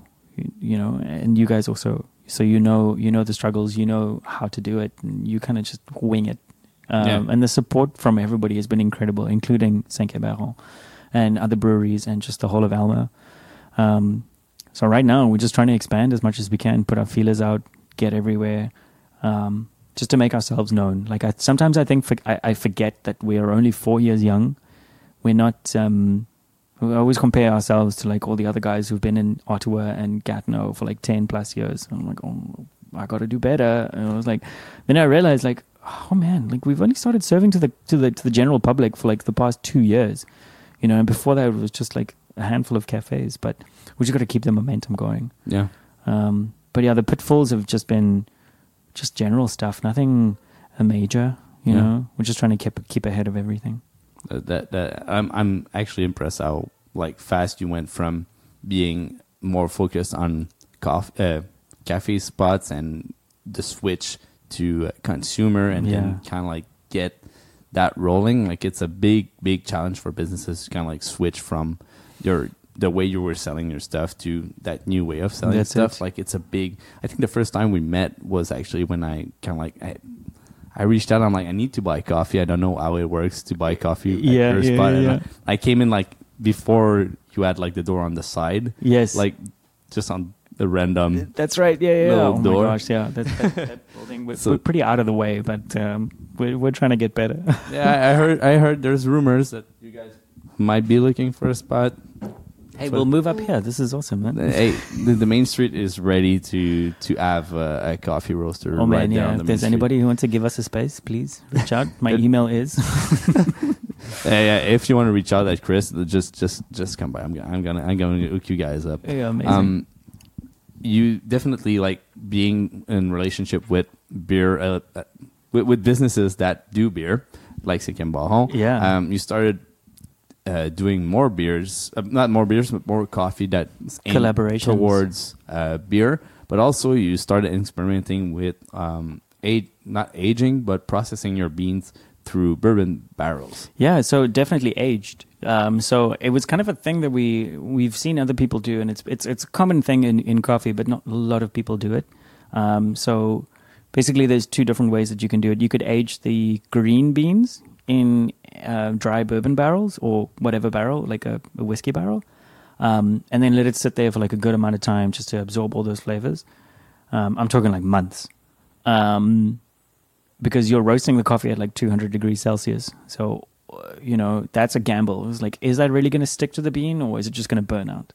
you, know, and you guys also. So you know you know the struggles, you know how to do it, and you kind of just wing it. Um, Yeah. And the support from everybody has been incredible, including Saint Baron and other breweries and just the whole of Alma. Um, so right now we're just trying to expand as much as we can, put our feelers out, get everywhere, um, just to make ourselves known. Like I, sometimes I think for, I, I forget that we are only four years young. We're not um, we always compare ourselves to like all the other guys who've been in Ottawa and Gatineau for like 10 plus years. I'm like, oh, I got to do better. And I was like, then I realized like, oh man, like we've only started serving to the, to the, to the general public for like the past two years, you know, and before that it was just like a handful of cafes, but we just got to keep the momentum going. Yeah. Um, but yeah, the pitfalls have just been just general stuff, nothing a major, you Yeah. know, we're just trying to keep, keep ahead of everything. That, that, I'm I'm actually impressed how like fast you went from being more focused on coffee, uh, cafe spots and the switch to uh, consumer and then kind of like get that rolling. Like it's a big big challenge for businesses to kind of like switch from your the way you were selling your stuff to that new way of selling That's stuff. it. Like it's a big. I think the first time we met was actually when I kind of like I, I reached out. I'm like, I need to buy coffee. I don't know how it works to buy coffee. at Yeah, your yeah, spot. And yeah. I, I came in like before you had like the door on the side, Yes. like just on the random. That's right. Yeah, yeah. little Oh door. my gosh, yeah. That, that, that (laughs) building. We're, So- we're pretty out of the way, but um, we're we're trying to get better. yeah, I heard. I heard there's rumors that you guys might be looking for a spot. Hey, we'll move up here. This is awesome, man. hey, the, the main street is ready to to have a, a coffee roaster. Oh right man, yeah. If the there's street. anybody who wants to give us a space, please reach out. My email is. (laughs) Hey, uh, if you want to reach out at Chris, just just just come by. I'm gonna I'm gonna I'm gonna hook you guys up. yeah, amazing. Um, you definitely like being in relationship with beer, uh, uh, with, with businesses that do beer, like Sikem Bajon. Yeah. Um, you started uh, doing more beers, uh, not more beers, but more coffee that's collaboration towards uh, beer. But also, you started experimenting with um, age, not aging, but processing your beans through bourbon barrels. Yeah, so definitely aged. Um, so it was kind of a thing that we we've seen other people do, and it's it's it's a common thing in, in coffee, but not a lot of people do it. Um, so basically, there's two different ways that you can do it. You could age the green beans in uh, dry bourbon barrels or whatever barrel, like a, a whiskey barrel, um, and then let it sit there for like a good amount of time just to absorb all those flavors. Um, I'm talking like months. Um, because you're roasting the coffee at like 200 degrees Celsius. So, uh, you know, that's a gamble. It was like, is that really going to stick to the bean or is it just going to burn out?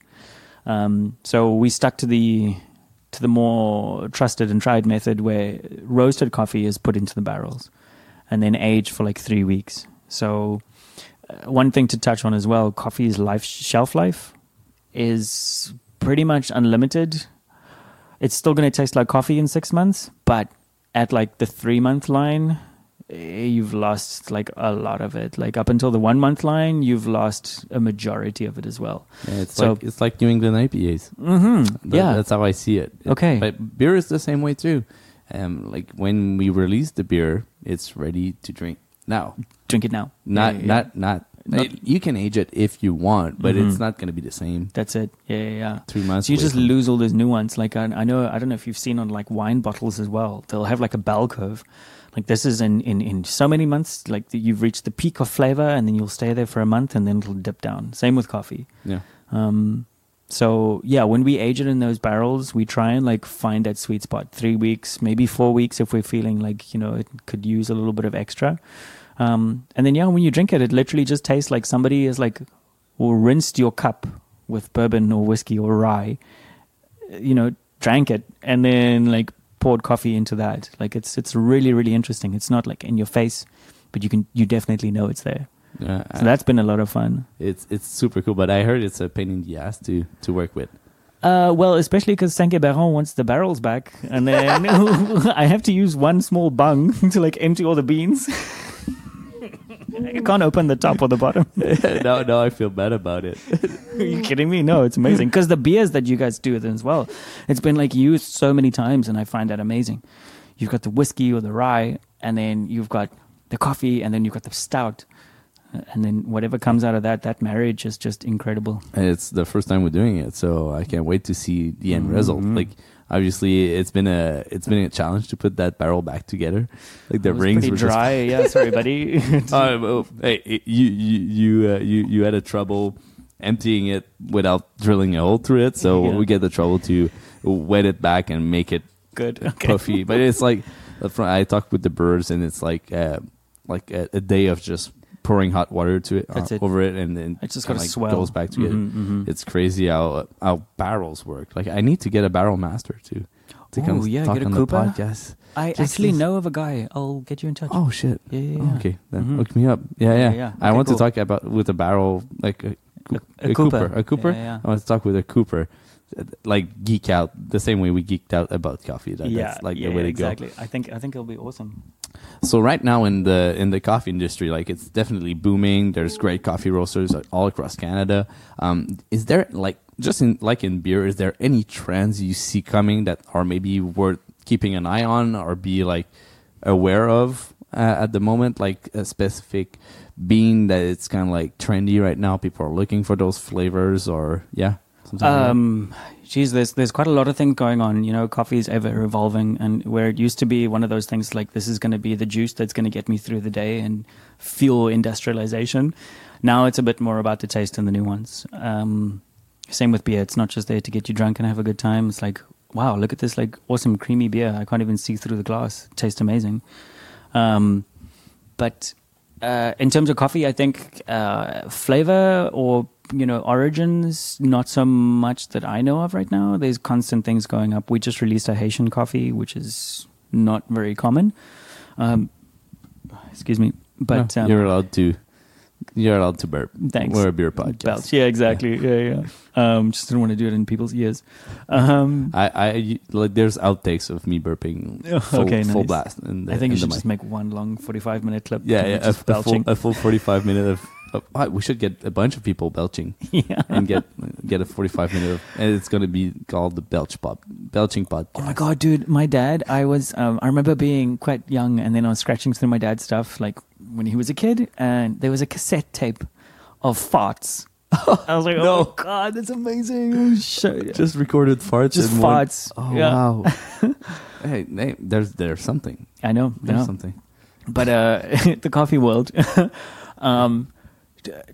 Um, so we stuck to the to the more trusted and tried method where roasted coffee is put into the barrels and then age for like three weeks. So, uh, one thing to touch on as well: coffee's life shelf life is pretty much unlimited. It's still going to taste like coffee in six months, but at like the three month line, eh, you've lost like a lot of it. Like up until the one month line, you've lost a majority of it as well. Yeah, it's So- like it's like New England IPAs. Mm-hmm. That- yeah. that's how I see it. It- Okay. but beer is the same way too. Um, like when we release the beer, it's ready to drink now. Drink it now. Not Yeah, yeah, not not. You can age it if you want, but Mhm. it's not going to be the same. That's it. Yeah, yeah, yeah. Three months. So you just lose all those nuance. Like I, I know, I don't know if you've seen on like wine bottles as well. They'll have like a bell curve. Like this is in in in so many months. Like you've reached the peak of flavor, and then you'll stay there for a month, and then it'll dip down. Same with coffee. Yeah. Um, so yeah, when we age it in those barrels, we try and like find that sweet spot. Three weeks, maybe four weeks, if we're feeling like you know it could use a little bit of extra. Um, and then yeah, when you drink it, it literally just tastes like somebody is like, rinsed your cup with bourbon or whiskey or rye. You know, drank it and then like poured coffee into that. Like it's it's really really interesting. It's not like in your face, but you can you definitely know it's there. Yeah, So that's been a lot of fun. it's it's super cool. But I heard it's a pain in the ass to to work with. Uh, well, especially because Saint Baron wants the barrels back, and then (laughs) I have to use one small bung (laughs) to like empty all the beans. (laughs) I can't open the top or the bottom. no, now I feel bad about it. Are you kidding me? No, it's amazing because the beers that you guys do as well, it's been like used so many times, and I find that amazing. You've got the whiskey or the rye, and then you've got the coffee, and then you've got the stout, Uh, and then whatever comes out of that, that marriage is just incredible. And it's the first time we're doing it, so I can't wait to see the end result. Mhm. Like obviously, it's been a it's been a challenge to put that barrel back together. Like the It was rings pretty were just dry. yeah, (laughs) sorry, buddy. Oh, (laughs) well, hey, you you you uh, you you had a trouble emptying it without drilling a hole through it, so Yeah. we get the trouble to wet it back and make it Good. Okay. puffy. But it's like uh, I talked with the birds, and it's like uh, like a, a day of just pouring hot water to it, uh, it. over it, and then It's just kinda, like swell. goes back to Mhm, it. mhm. It's crazy how how barrels work. Like I need to get a barrel master too to come yeah, talk get a on Cooper. the podcast. I Just actually this- know of a guy. I'll get you in touch. Oh shit! yeah, yeah, Oh, okay, then Mhm. hook me up. Yeah, yeah. Yeah, yeah. I Okay, want cool. to talk about with a barrel, like a, A- a Cooper. a Cooper. Yeah, yeah. I want to talk with a Cooper, like geek out the same way we geeked out about coffee. That, yeah, that's like yeah, the way to exactly. I think I think it'll be awesome. So right now in the in the coffee industry, like it's definitely booming. There's great coffee roasters all across Canada. Um, is there like just in like in beer, is there any trends you see coming that are maybe worth keeping an eye on or be like aware of uh, at the moment? Like a specific bean that it's kind of like trendy right now. People are looking for those flavors, or yeah. Um, geez, there's there's quite a lot of things going on. You know, coffee is ever evolving, and where it used to be one of those things like this is going to be the juice that's going to get me through the day and fuel industrialization. Now it's a bit more about the taste and the nuance. Um, same with beer; it's not just there to get you drunk and have a good time. It's like, wow, look at this like awesome creamy beer. I can't even see through the glass. It tastes amazing. Um, but uh, in terms of coffee, I think uh, flavor or you know origins, not so much that I know of right now. There's constant things going up. We just released a Haitian coffee, which is not very common. Um, excuse me, but No, um, you're allowed to. You're allowed to burp. Thanks. We're a beer podcast. belch. Yeah, exactly. Yeah, yeah. Um, just didn't want to do it in people's ears. Um, I, I like. There's outtakes of me burping full, (laughs) Okay, full blast. The, I think in you should just make one long forty-five minute clip. yeah, yeah, a, a full a full 45 minute of. Of ah, we should get a bunch of people belching (laughs) yeah. and get get a 45 minute of, and it's gonna be called the belch pop belching podcast. Oh my god, dude! My dad. I was. Um, I remember being quite young, and then I was scratching through my dad's stuff, like when he was a kid, and there was a cassette tape of farts. I was like, (laughs) No. "Oh god, that's amazing!" (laughs) Show- Just recorded farts. Just in one- farts. Oh Yeah. wow. hey, hey, there's there's something. I know. I There's know. something. but uh, the coffee world, um, t-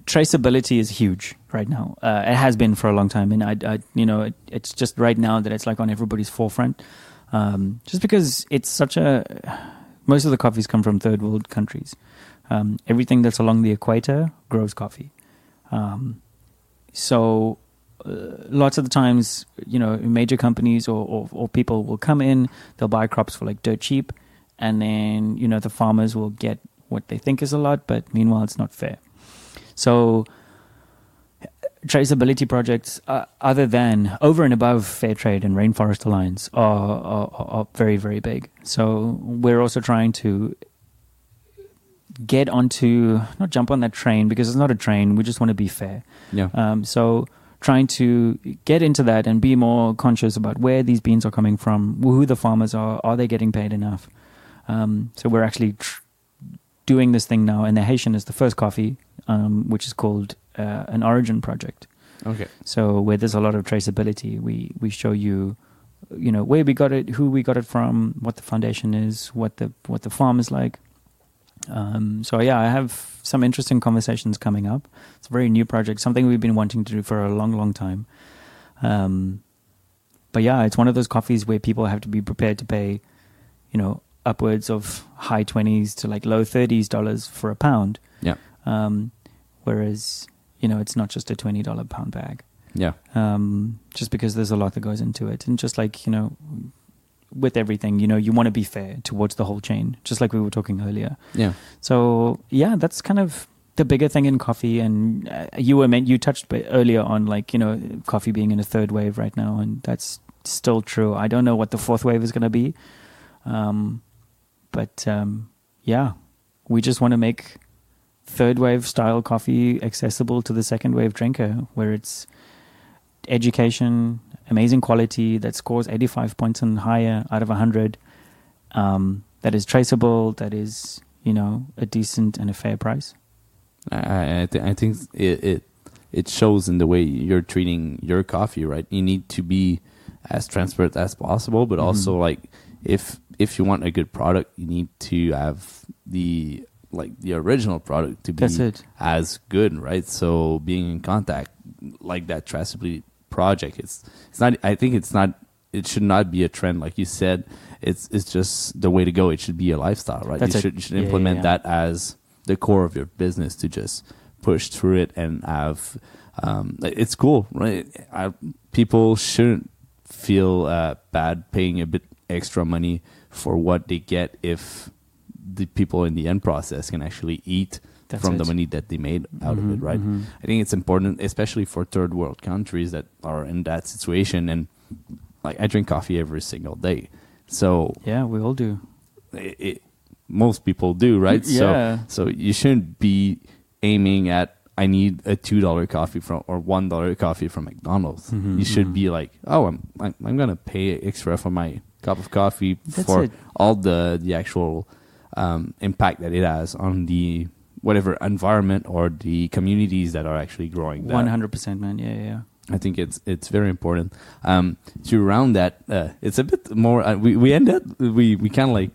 traceability is huge right now. Uh, it has been for a long time, and I, I you know, it, it's just right now that it's like on everybody's forefront. Um, just because it's such a, most of the coffees come from third world countries. Um, everything that's along the equator grows coffee. Um, so uh, lots of the times, you know, major companies or, or, or people will come in, they'll buy crops for like dirt cheap, and then, you know, the farmers will get what they think is a lot, but meanwhile, it's not fair. So, traceability projects, uh, other than over and above fair trade and rainforest alliance, are, are, are very, very big. So, we're also trying to get onto, not jump on that train because it's not a train, we just want to be fair. Yeah. Um, so trying to get into that and be more conscious about where these beans are coming from, who the farmers are, are they getting paid enough? Um, so we're actually tr- doing this thing now, and the Haitian is the first coffee, um, which is called uh, an origin project. Okay. So where there's a lot of traceability, we we show you, you know, where we got it, who we got it from, what the foundation is, what the what the farm is like. Um, so yeah, I have some interesting conversations coming up. It's a very new project, something we've been wanting to do for a long, long time. Um, but yeah, it's one of those coffees where people have to be prepared to pay, you know, upwards of high twenties to like low thirties dollars for a pound. Yeah. Um, whereas you know, it's not just a twenty dollar pound bag Yeah. um, just because there's a lot that goes into it. And just like, you know, with everything, you know, you want to be fair towards the whole chain, just like we were talking earlier. Yeah. So, yeah, that's kind of the bigger thing in coffee. And uh, you were meant, you touched earlier on, like, you know, coffee being in a third wave right now. And that's still true. I don't know what the fourth wave is going to be. Um, but um, yeah, we just want to make third wave style coffee accessible to the second wave drinker, where it's education, amazing quality that scores 85 points and higher out of 100, um, that is traceable, that is, you know, a decent and a fair price. I I, th- I think it, it it shows in the way you're treating your coffee, right? You need to be as transparent as possible, but Mhm. also like if if you want a good product, you need to have the like the original product to be That's it. as good, right? So being in contact like that traceability project, it's it's not. I think it's not. It should not be a trend, like you said. It's it's just the way to go. It should be a lifestyle, right? That's you it. should you should Yeah, yeah, implement yeah. that as the core of your business to just push through it and have um, it's cool, right? I, people shouldn't feel uh, bad paying a bit extra money for what they get if the people in the end process can actually eat That's from the money that they made out of Mhm, it, right? mhm. I think it's important, especially for third world countries that are in that situation. And like, I drink coffee every single day, so Yeah, we all do. it, it, most people do, right? (laughs) Yeah. So, so you shouldn't be aiming at I need a two dollar coffee from or one dollar coffee from McDonald's. Mhm, you should mhm. be like, oh, I'm I'm, I'm gonna pay extra for my cup of coffee That's for it. all the the actual um, impact that it has on the whatever environment or the communities that are actually growing. One hundred percent, man. Yeah, yeah. I think it's it's very important. Um, to round that, uh, it's a bit more. Uh, we we ended we we kind of like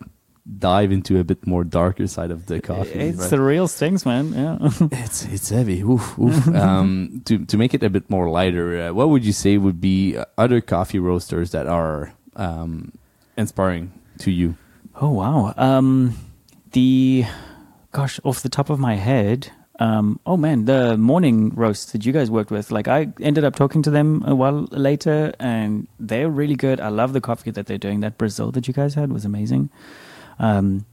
dive into a bit more darker side of the coffee. It's right? the real things, man. Yeah. (laughs) it's it's heavy. Oof, oof. (laughs) um, to to make it a bit more lighter, uh, what would you say would be uh, other coffee roasters that are um, inspiring to you? Oh wow. Um, the gosh, off the top of my head. Um, oh man, the morning roasts that you guys worked with, like I ended up talking to them a while later, and they're really good. I love the coffee that they're doing. That Brazil that you guys had was amazing. Um,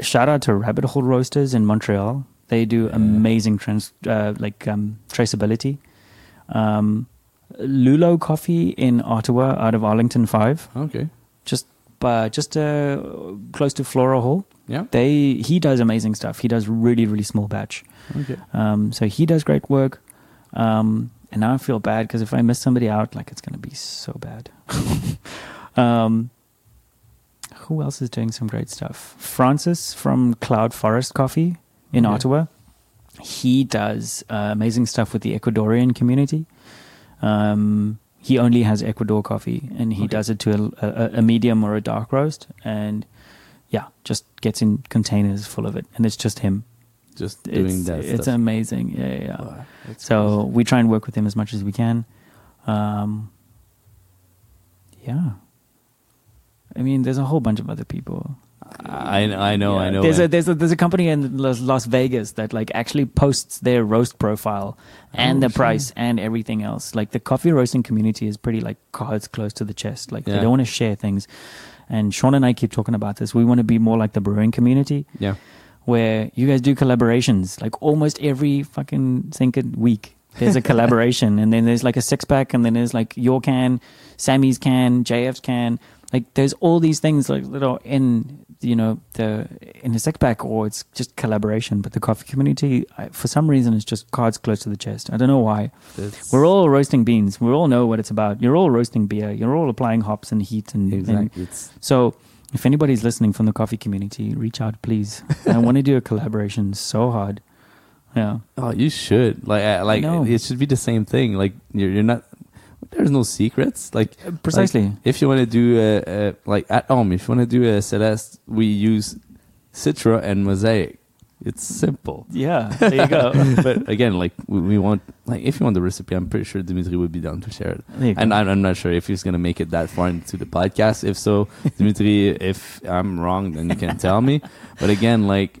shout out to Rabbit Hole Roasters in Montreal. They do amazing trans, uh, like um, traceability. Um, Lulo Coffee in Ottawa, out of Arlington Five Okay. Just uh, just uh, close to Flora Hall. Yeah. They he does amazing stuff. He does really really small batch. Okay. Um, so he does great work. Um, and now I feel bad because if I miss somebody out, like it's gonna be so bad. (laughs) um, who else is doing some great stuff? Francis from Cloud Forest Coffee in Okay. Ottawa. He does uh, amazing stuff with the Ecuadorian community. Um, he only has Ecuador coffee, and he Okay. does it to a, a, a medium or a dark roast, and yeah, just gets in containers full of it, and it's just him. Just doing It's, that. it's stuff. amazing. Yeah, yeah. yeah. Wow, So we try and work with him as much as we can. Um, yeah. I mean, there's a whole bunch of other people. I I know I know. There's a there's a there's a company in Las Las Vegas that like actually posts their roast profile and Oh, the price and everything else. Like the coffee roasting community is pretty like cards close to the chest. Like they don't want to share things. And Sean and I keep talking about this. We want to be more like the brewing community yeah. where you guys do collaborations like almost every fucking sinking week. There's a (laughs) collaboration, and then there's like a six pack, and then there's like your can, Sammy's can, JF's can. Like there's all these things like that are in you know the in the six pack, or it's just collaboration. But the coffee community, I, for some reason, is just cards close to the chest. I don't know why. That's- We're all roasting beans. We all know what it's about. You're all roasting beer. You're all applying hops and heat and, and exactly. It's so, if anybody's listening from the coffee community, reach out, please. I want to do a collaboration so hard. Yeah. Oh, you should like uh, like it should be the same thing. Like you're you're not. There's no secrets. Like uh, Precisely. like, if you want to do a, a like at home, if you want to do a Celeste, we use Citra and Mosaic. It's simple. yeah. There you go. (laughs) but again, like we, we want like if you want the recipe, I'm pretty sure Dimitri would be down to share it. There you go. And I'm, I'm not sure if he's gonna make it that far into the podcast. If so, (laughs) Dimitri, if I'm wrong, then you can tell me. But again, like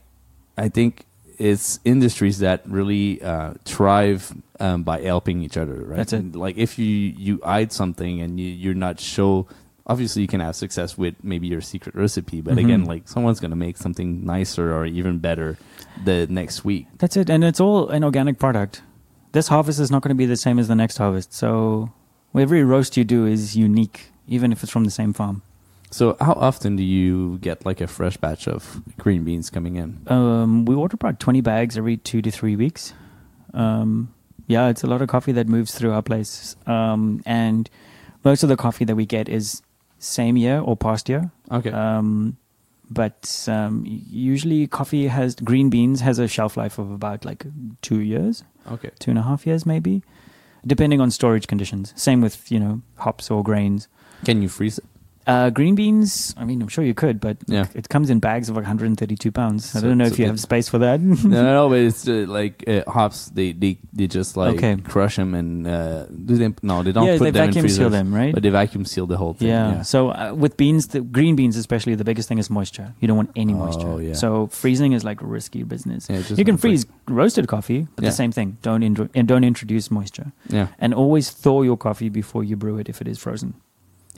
I think it's industries that really uh, thrive um, by helping each other, right? That's it. And, like if you you hide something and you you're not show. Obviously, you can have success with maybe your secret recipe, but Mhm. again, like someone's gonna make something nicer or even better the next week. That's it. And it's all an organic product. This harvest is not going to be the same as the next harvest. So, every roast you do is unique, even if it's from the same farm. So, how often do you get like a fresh batch of green beans coming in? Um, we order about 20 bags every two to three weeks. Um, yeah, it's a lot of coffee that moves through our place. Um, and most of the coffee that we get is same year or past year. Okay. Um, but um, usually coffee has green beans has a shelf life of about like two years, okay. two and a half years maybe, depending on storage conditions. Same with you know hops or grains. Can you freeze it? Uh, green beans. I mean, I'm sure you could, but Yeah. it comes in bags of like 132 pounds. I So- don't know so if you have space for that. (laughs) no, no, but it's uh, like uh, hops. They, they they just like Okay. crush them and uh, do they? No, they don't yeah, put they them in vacuum freezers. seal them, right? But they vacuum seal the whole thing. yeah. Yeah. So uh, with beans, the green beans especially, the biggest thing is moisture. You don't want any moisture. Oh, moisture. yeah. So freezing is like risky business. Yeah, you can freeze roasted coffee, but Yeah. the same thing. Don't indro- and don't introduce moisture. Yeah. And always thaw your coffee before you brew it if it is frozen.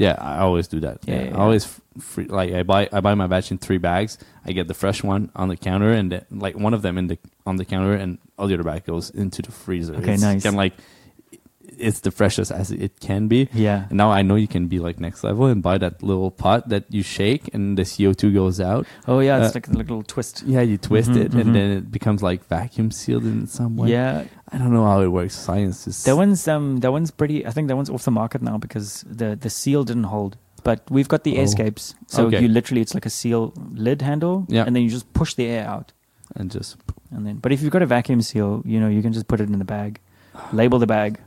Yeah, I always do that. Yeah, Yeah, yeah, I always free, like I buy I buy my batch in three bags. I get the fresh one on the counter, and the, like one of them in the on the counter, and all the other bag goes into the freezer. Okay, it's nice. Kind of like it's the freshest as it can be. Yeah. And now I know you can be like next level and buy that little pot that you shake, and the CO two goes out. Oh yeah, it's Uh, like a little twist. Yeah, you twist Mhm, it, mhm. and then it becomes like vacuum sealed in some way. Yeah, I don't know how it works. Science is that one's um that one's pretty. I think that one's off the market now because the the seal didn't hold. But we've got the Oh. airscapes, so Okay. you literally it's like a seal lid handle, Yeah. and then you just push the air out, and just and then. But if you've got a vacuum seal, you know you can just put it in the bag, label the bag,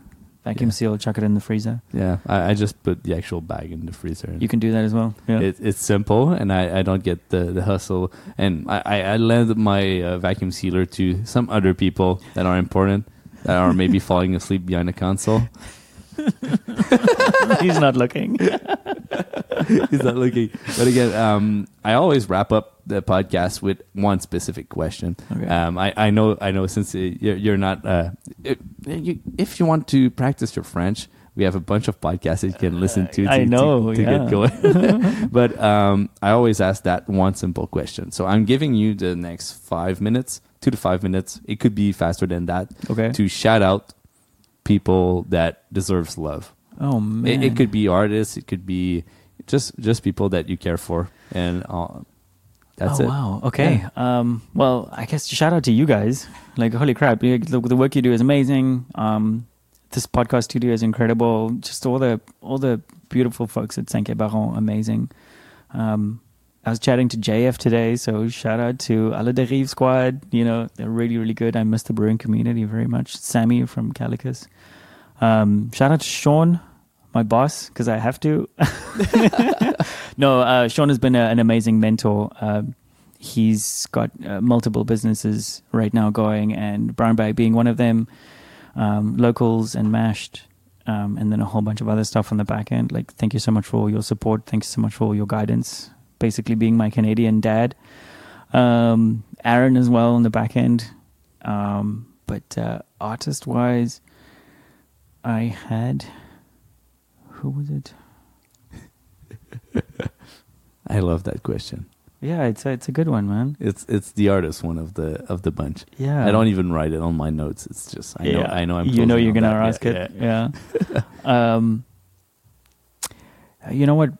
vacuum Yeah. seal, chuck it in the freezer. yeah. I, I just put the actual bag in the freezer. You can do that as well. Yeah. It, it's simple, and I, I don't get the, the hustle. And I, I, I lend my uh, vacuum sealer to some other people that are important, that are maybe (laughs) falling asleep behind a console. (laughs) He's not looking. (laughs) He's not looking. But again, um, I always wrap up the podcast with one specific question. Okay. Um, I, I know I know since uh, you're, you're not uh, if, you, if you want to practice your French, we have a bunch of podcasts that you can listen to. to I to- know, to, yeah. get going. (laughs) (laughs) but um, I always ask that one simple question. So I'm giving you the next five minutes, two to five minutes. It could be faster than that Okay. to shout out people that deserves love. Oh man. It, it could be artists. It could be just just people that you care for, and uh, that's oh, it. wow. Okay. Um, well, I guess shout out to you guys. Like, holy crap, the, the work you do is amazing. Um, this podcast studio is incredible. Just all the all the beautiful folks at Saint Baron, amazing. Um, I was chatting to JF today, so shout out to Ala Derive Squad. You know, they're really, really good. I miss the brewing community very much. Sammy from Calicus. Um, shout out to Sean, my boss, because I have to. (laughs) no, uh, Sean has been a, an amazing mentor. Um he's got uh, multiple businesses right now going, and Brown Bag being one of them. Um, locals and mashed, um, and then a whole bunch of other stuff on the back end. Like, thank you so much for all your support. Thanks so much for all your guidance. Basically, being my Canadian dad. Um, Aaron as well on the back end. Um, but uh, artist wise, I had who was it? (laughs) I love that question. Yeah, it's a, it's a good one, man. It's it's the artist one of the of the bunch. Yeah, I don't even write it on my notes. It's just I know I know I'm You know you're gonna that. ask Yeah, it. yeah. Yeah. (laughs) um, you know what?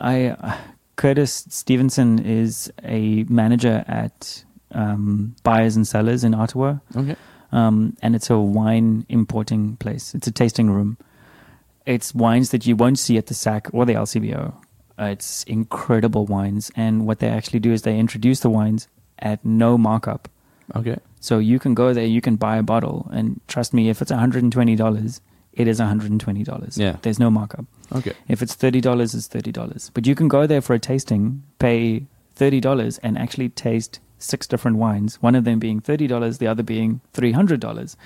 I uh, Curtis Stevenson is a manager at um, Buyers and Sellers in Ottawa, Okay. um, and it's a wine importing place. It's a tasting room. It's wines that you won't see at the SAQ or the LCBO. Uh, it's incredible wines, and what they actually do is they introduce the wines at no markup. Okay. So you can go there, you can buy a bottle, and trust me, if it's $120, it is $120. Yeah. There's no markup. Okay. If it's $30, it's $30. But you can go there for a tasting, pay $30, and actually taste six different wines, one of them being $30, the other being $300.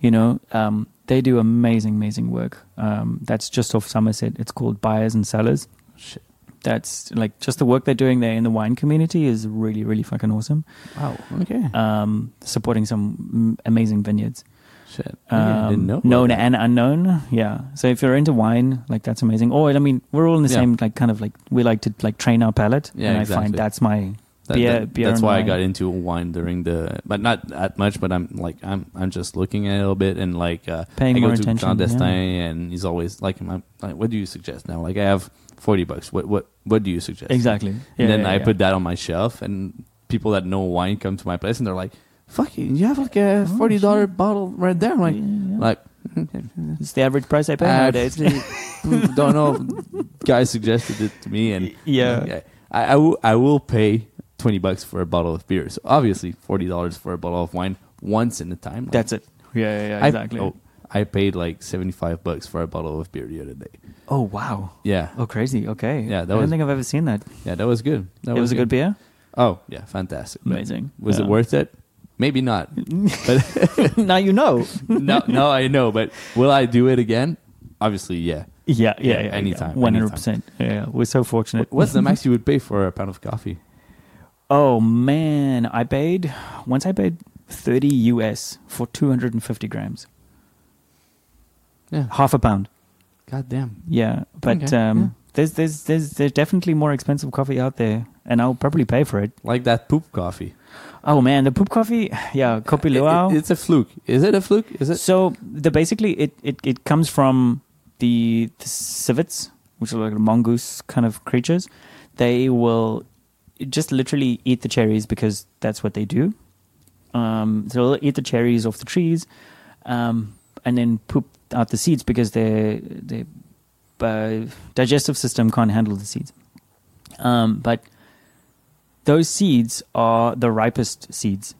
You know, um, they do amazing, amazing work. Um, that's just off Somerset. It's called Buyers and Sellers. Shit. That's like just the work they're doing there in the wine community is really, really fucking awesome. Wow. Okay. Um, supporting some amazing vineyards Shit. Um, didn't know. known and unknown. Yeah. So if you're into wine, like that's amazing. Or I mean, we're all in the Yeah. same like kind of like we like to like train our palate, Yeah, and I find that's my That- beer. that- beer that's why I got into wine during the, but not that much. But I'm like, I'm, I'm just looking at a little bit and like, uh, Paying I go more to attention, Clandestin, yeah. and he's always like, like, what do you suggest now? Like, I have forty bucks. What, what, what do you suggest? exactly. And Yeah, then yeah, I put that on my shelf, and people that know wine come to my place, and they're like, "Fuck you! You have like a Oh, forty dollar bottle right there." I'm like, like, (laughs) it's the average price I pay nowadays. (laughs) don't know. Guy suggested it to me, and Yeah. I, I will I will pay twenty bucks for a bottle of beer. So obviously forty dollars for a bottle of wine once in a time. Like, That's it. Yeah, yeah, yeah I- exactly. oh, I paid like seventy five bucks for a bottle of beer the other day. Oh wow. Yeah, Oh crazy. Okay. Yeah, that I don't think I've ever seen that. yeah, that was good. That it was a good beer. Oh yeah, fantastic. But Amazing. Was it worth it? Maybe not. but (laughs) now you know. (laughs) no, no, I know. But will I do it again? Obviously, yeah. Yeah, yeah, Yeah, yeah. anytime, One hundred percent. Yeah, we're so fortunate. What's the (laughs) max you would pay for a pound of coffee? Oh man, I paid once. I paid thirty US for two hundred and fifty grams, Yeah. half a pound. God damn. Yeah, but Okay, um, yeah. there's there's there's there's definitely more expensive coffee out there, and I'll probably pay for it. Like that poop coffee. Oh man, the poop coffee. Yeah, Kopi It- Luwak. it- it's a fluke. Is it a fluke? Is it? So the basically it, it, it comes from the, the civets, which are like mongoose kind of creatures. They will just literally eat the cherries because that's what they do. Um, so they'll eat the cherries off the trees, um, and then poop out the seeds because their their uh, digestive system can't handle the seeds. Um, but those seeds are the ripest seeds,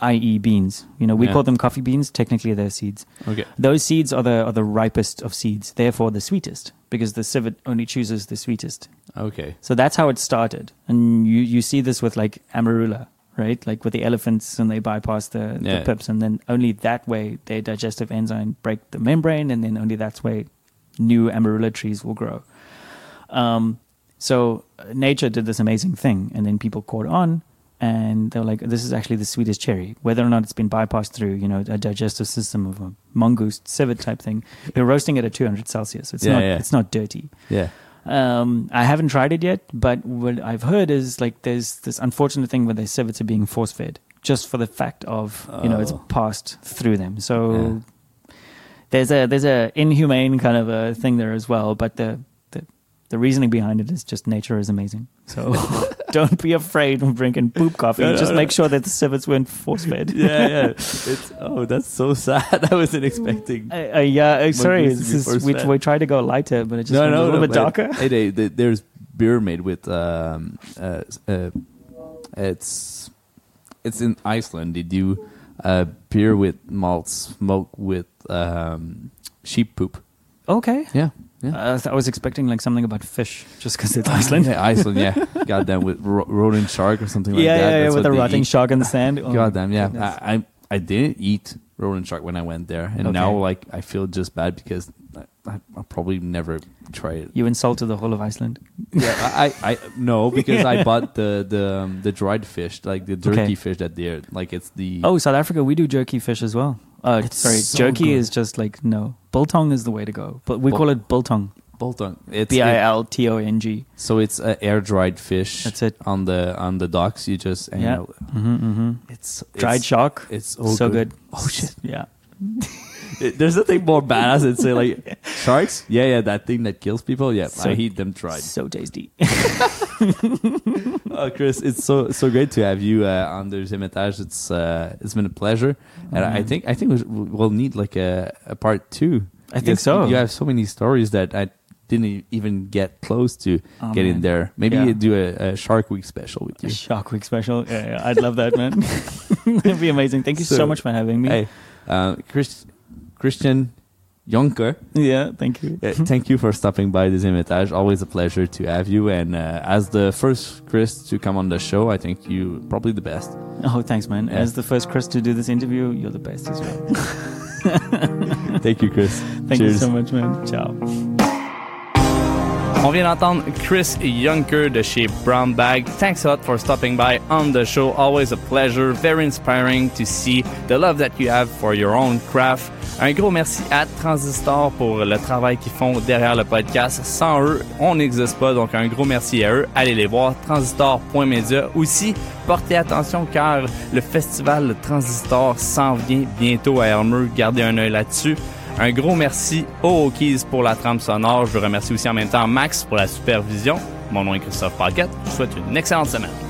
i.e., beans. You know, we Yeah. call them coffee beans. Technically, they're seeds. Okay. Those seeds are the are the ripest of seeds, therefore the sweetest, because the civet only chooses the sweetest. Okay. So that's how it started, and you you see this with like amarula, right? Like with the elephants, and they bypass the, Yeah. the pips, and then only that way their digestive enzyme break the membrane, and then only that's way new amarula trees will grow. Um, so uh, nature did this amazing thing, and then people caught on, and they're like, "This is actually the sweetest cherry." Whether or not it's been bypassed through, you know, a digestive system of a mongoose civet type thing, they're roasting it at 200 Celsius. It's Yeah, not, yeah. it's not dirty. Yeah. Um, I haven't tried it yet, but what I've heard is like there's this unfortunate thing where their civets are being force fed just for the fact of you know it's Oh. passed through them. So there's a there's a inhumane kind of a thing there as well, but the the, the reasoning behind it is just nature is amazing. So (laughs) don't be afraid of drinking poop (laughs) coffee. No, no, just no. make sure that the civets weren't force fed. (laughs) yeah, yeah. It's oh, that's so sad. (laughs) I wasn't expecting. Uh, uh, yeah, uh, sorry. This is, we, we tried to go lighter, but it just went a little bit darker. Hey, they, they, there's beer made with um uh, uh it's it's in Iceland. They do uh beer with malt smoke with um sheep poop. Okay. Yeah. Yeah. Uh, I was expecting like something about fish, just because it's (laughs) Iceland. Yeah, Iceland, yeah. Goddamn, with ro- rolling shark or something like yeah, that. yeah, yeah, with a rotting eat. shark in the sand. (laughs) Oh, Goddamn, yeah. goodness. I, I I didn't eat rolling shark when I went there, and Okay. now like I feel just bad because I, I, I'll probably never try it. You insulted the whole of Iceland. (laughs) Yeah, I, I, I no because I bought the the um, the dried fish, like the jerky Okay. fish that they're like it's the Oh, South Africa, we do jerky fish as well. Uh, It's sorry, so jerky good. is just like no. Biltong is the way to go, but we Bil- call it biltong. biltong. It's B I it- L T O N G. so it's a air dried fish. That's it. on the on the docks. You just and, Yeah. Mm-hmm, mm-hmm. it's Dried it's, shark. It's so so, good. Oh shit! (laughs) Yeah. It- There's nothing more badass than say like (laughs) sharks. Yeah, yeah, that thing that kills people. Yeah, So- I eat them dried. So tasty. (laughs) (laughs) Oh, Chris, it's so so great to have you uh, on the Zimitage. It's uh, it's been a pleasure, and I Mhm. think I think we- we'll need like a, a part two. I think so. You have so many stories that I didn't even get close to Oh, getting man. there. Maybe Yeah. you do a, a Shark Week special with A you. Shark Week special. Yeah, yeah, I'd love that, man. (laughs) (laughs) It'd be amazing. Thank you so, So, much for having me. Hey, uh, Chris, Christian Jonker, Yeah, thank you. uh, thank you for stopping by the Zimitage. Always a pleasure to have you. And uh, as the first Chris to come on the show, I think you probably the best. Oh, thanks, man. Yeah. As the first Chris to do this interview, you're the best as well. (laughs) Thank you, Chris. (laughs) Thank you so much, man. Ciao. On vient d'entendre Chris Yunker de chez Brown Bag. Thanks a lot for stopping by on the show. Always a pleasure. Very inspiring to see the love that you have for your own craft. Un gros merci à Transistor pour le travail qu'ils font derrière le podcast. Sans eux, on n'existe pas. Donc un gros merci à eux. Allez les voir. Transistor.media. Aussi, portez attention car le festival Transistor s'en vient bientôt à Hermeux. Gardez un œil là-dessus. Un gros merci aux Keys pour la trame sonore. Je remercie aussi en même temps Max pour la supervision. Mon nom est Christophe Paquette. Je vous souhaite une excellente semaine.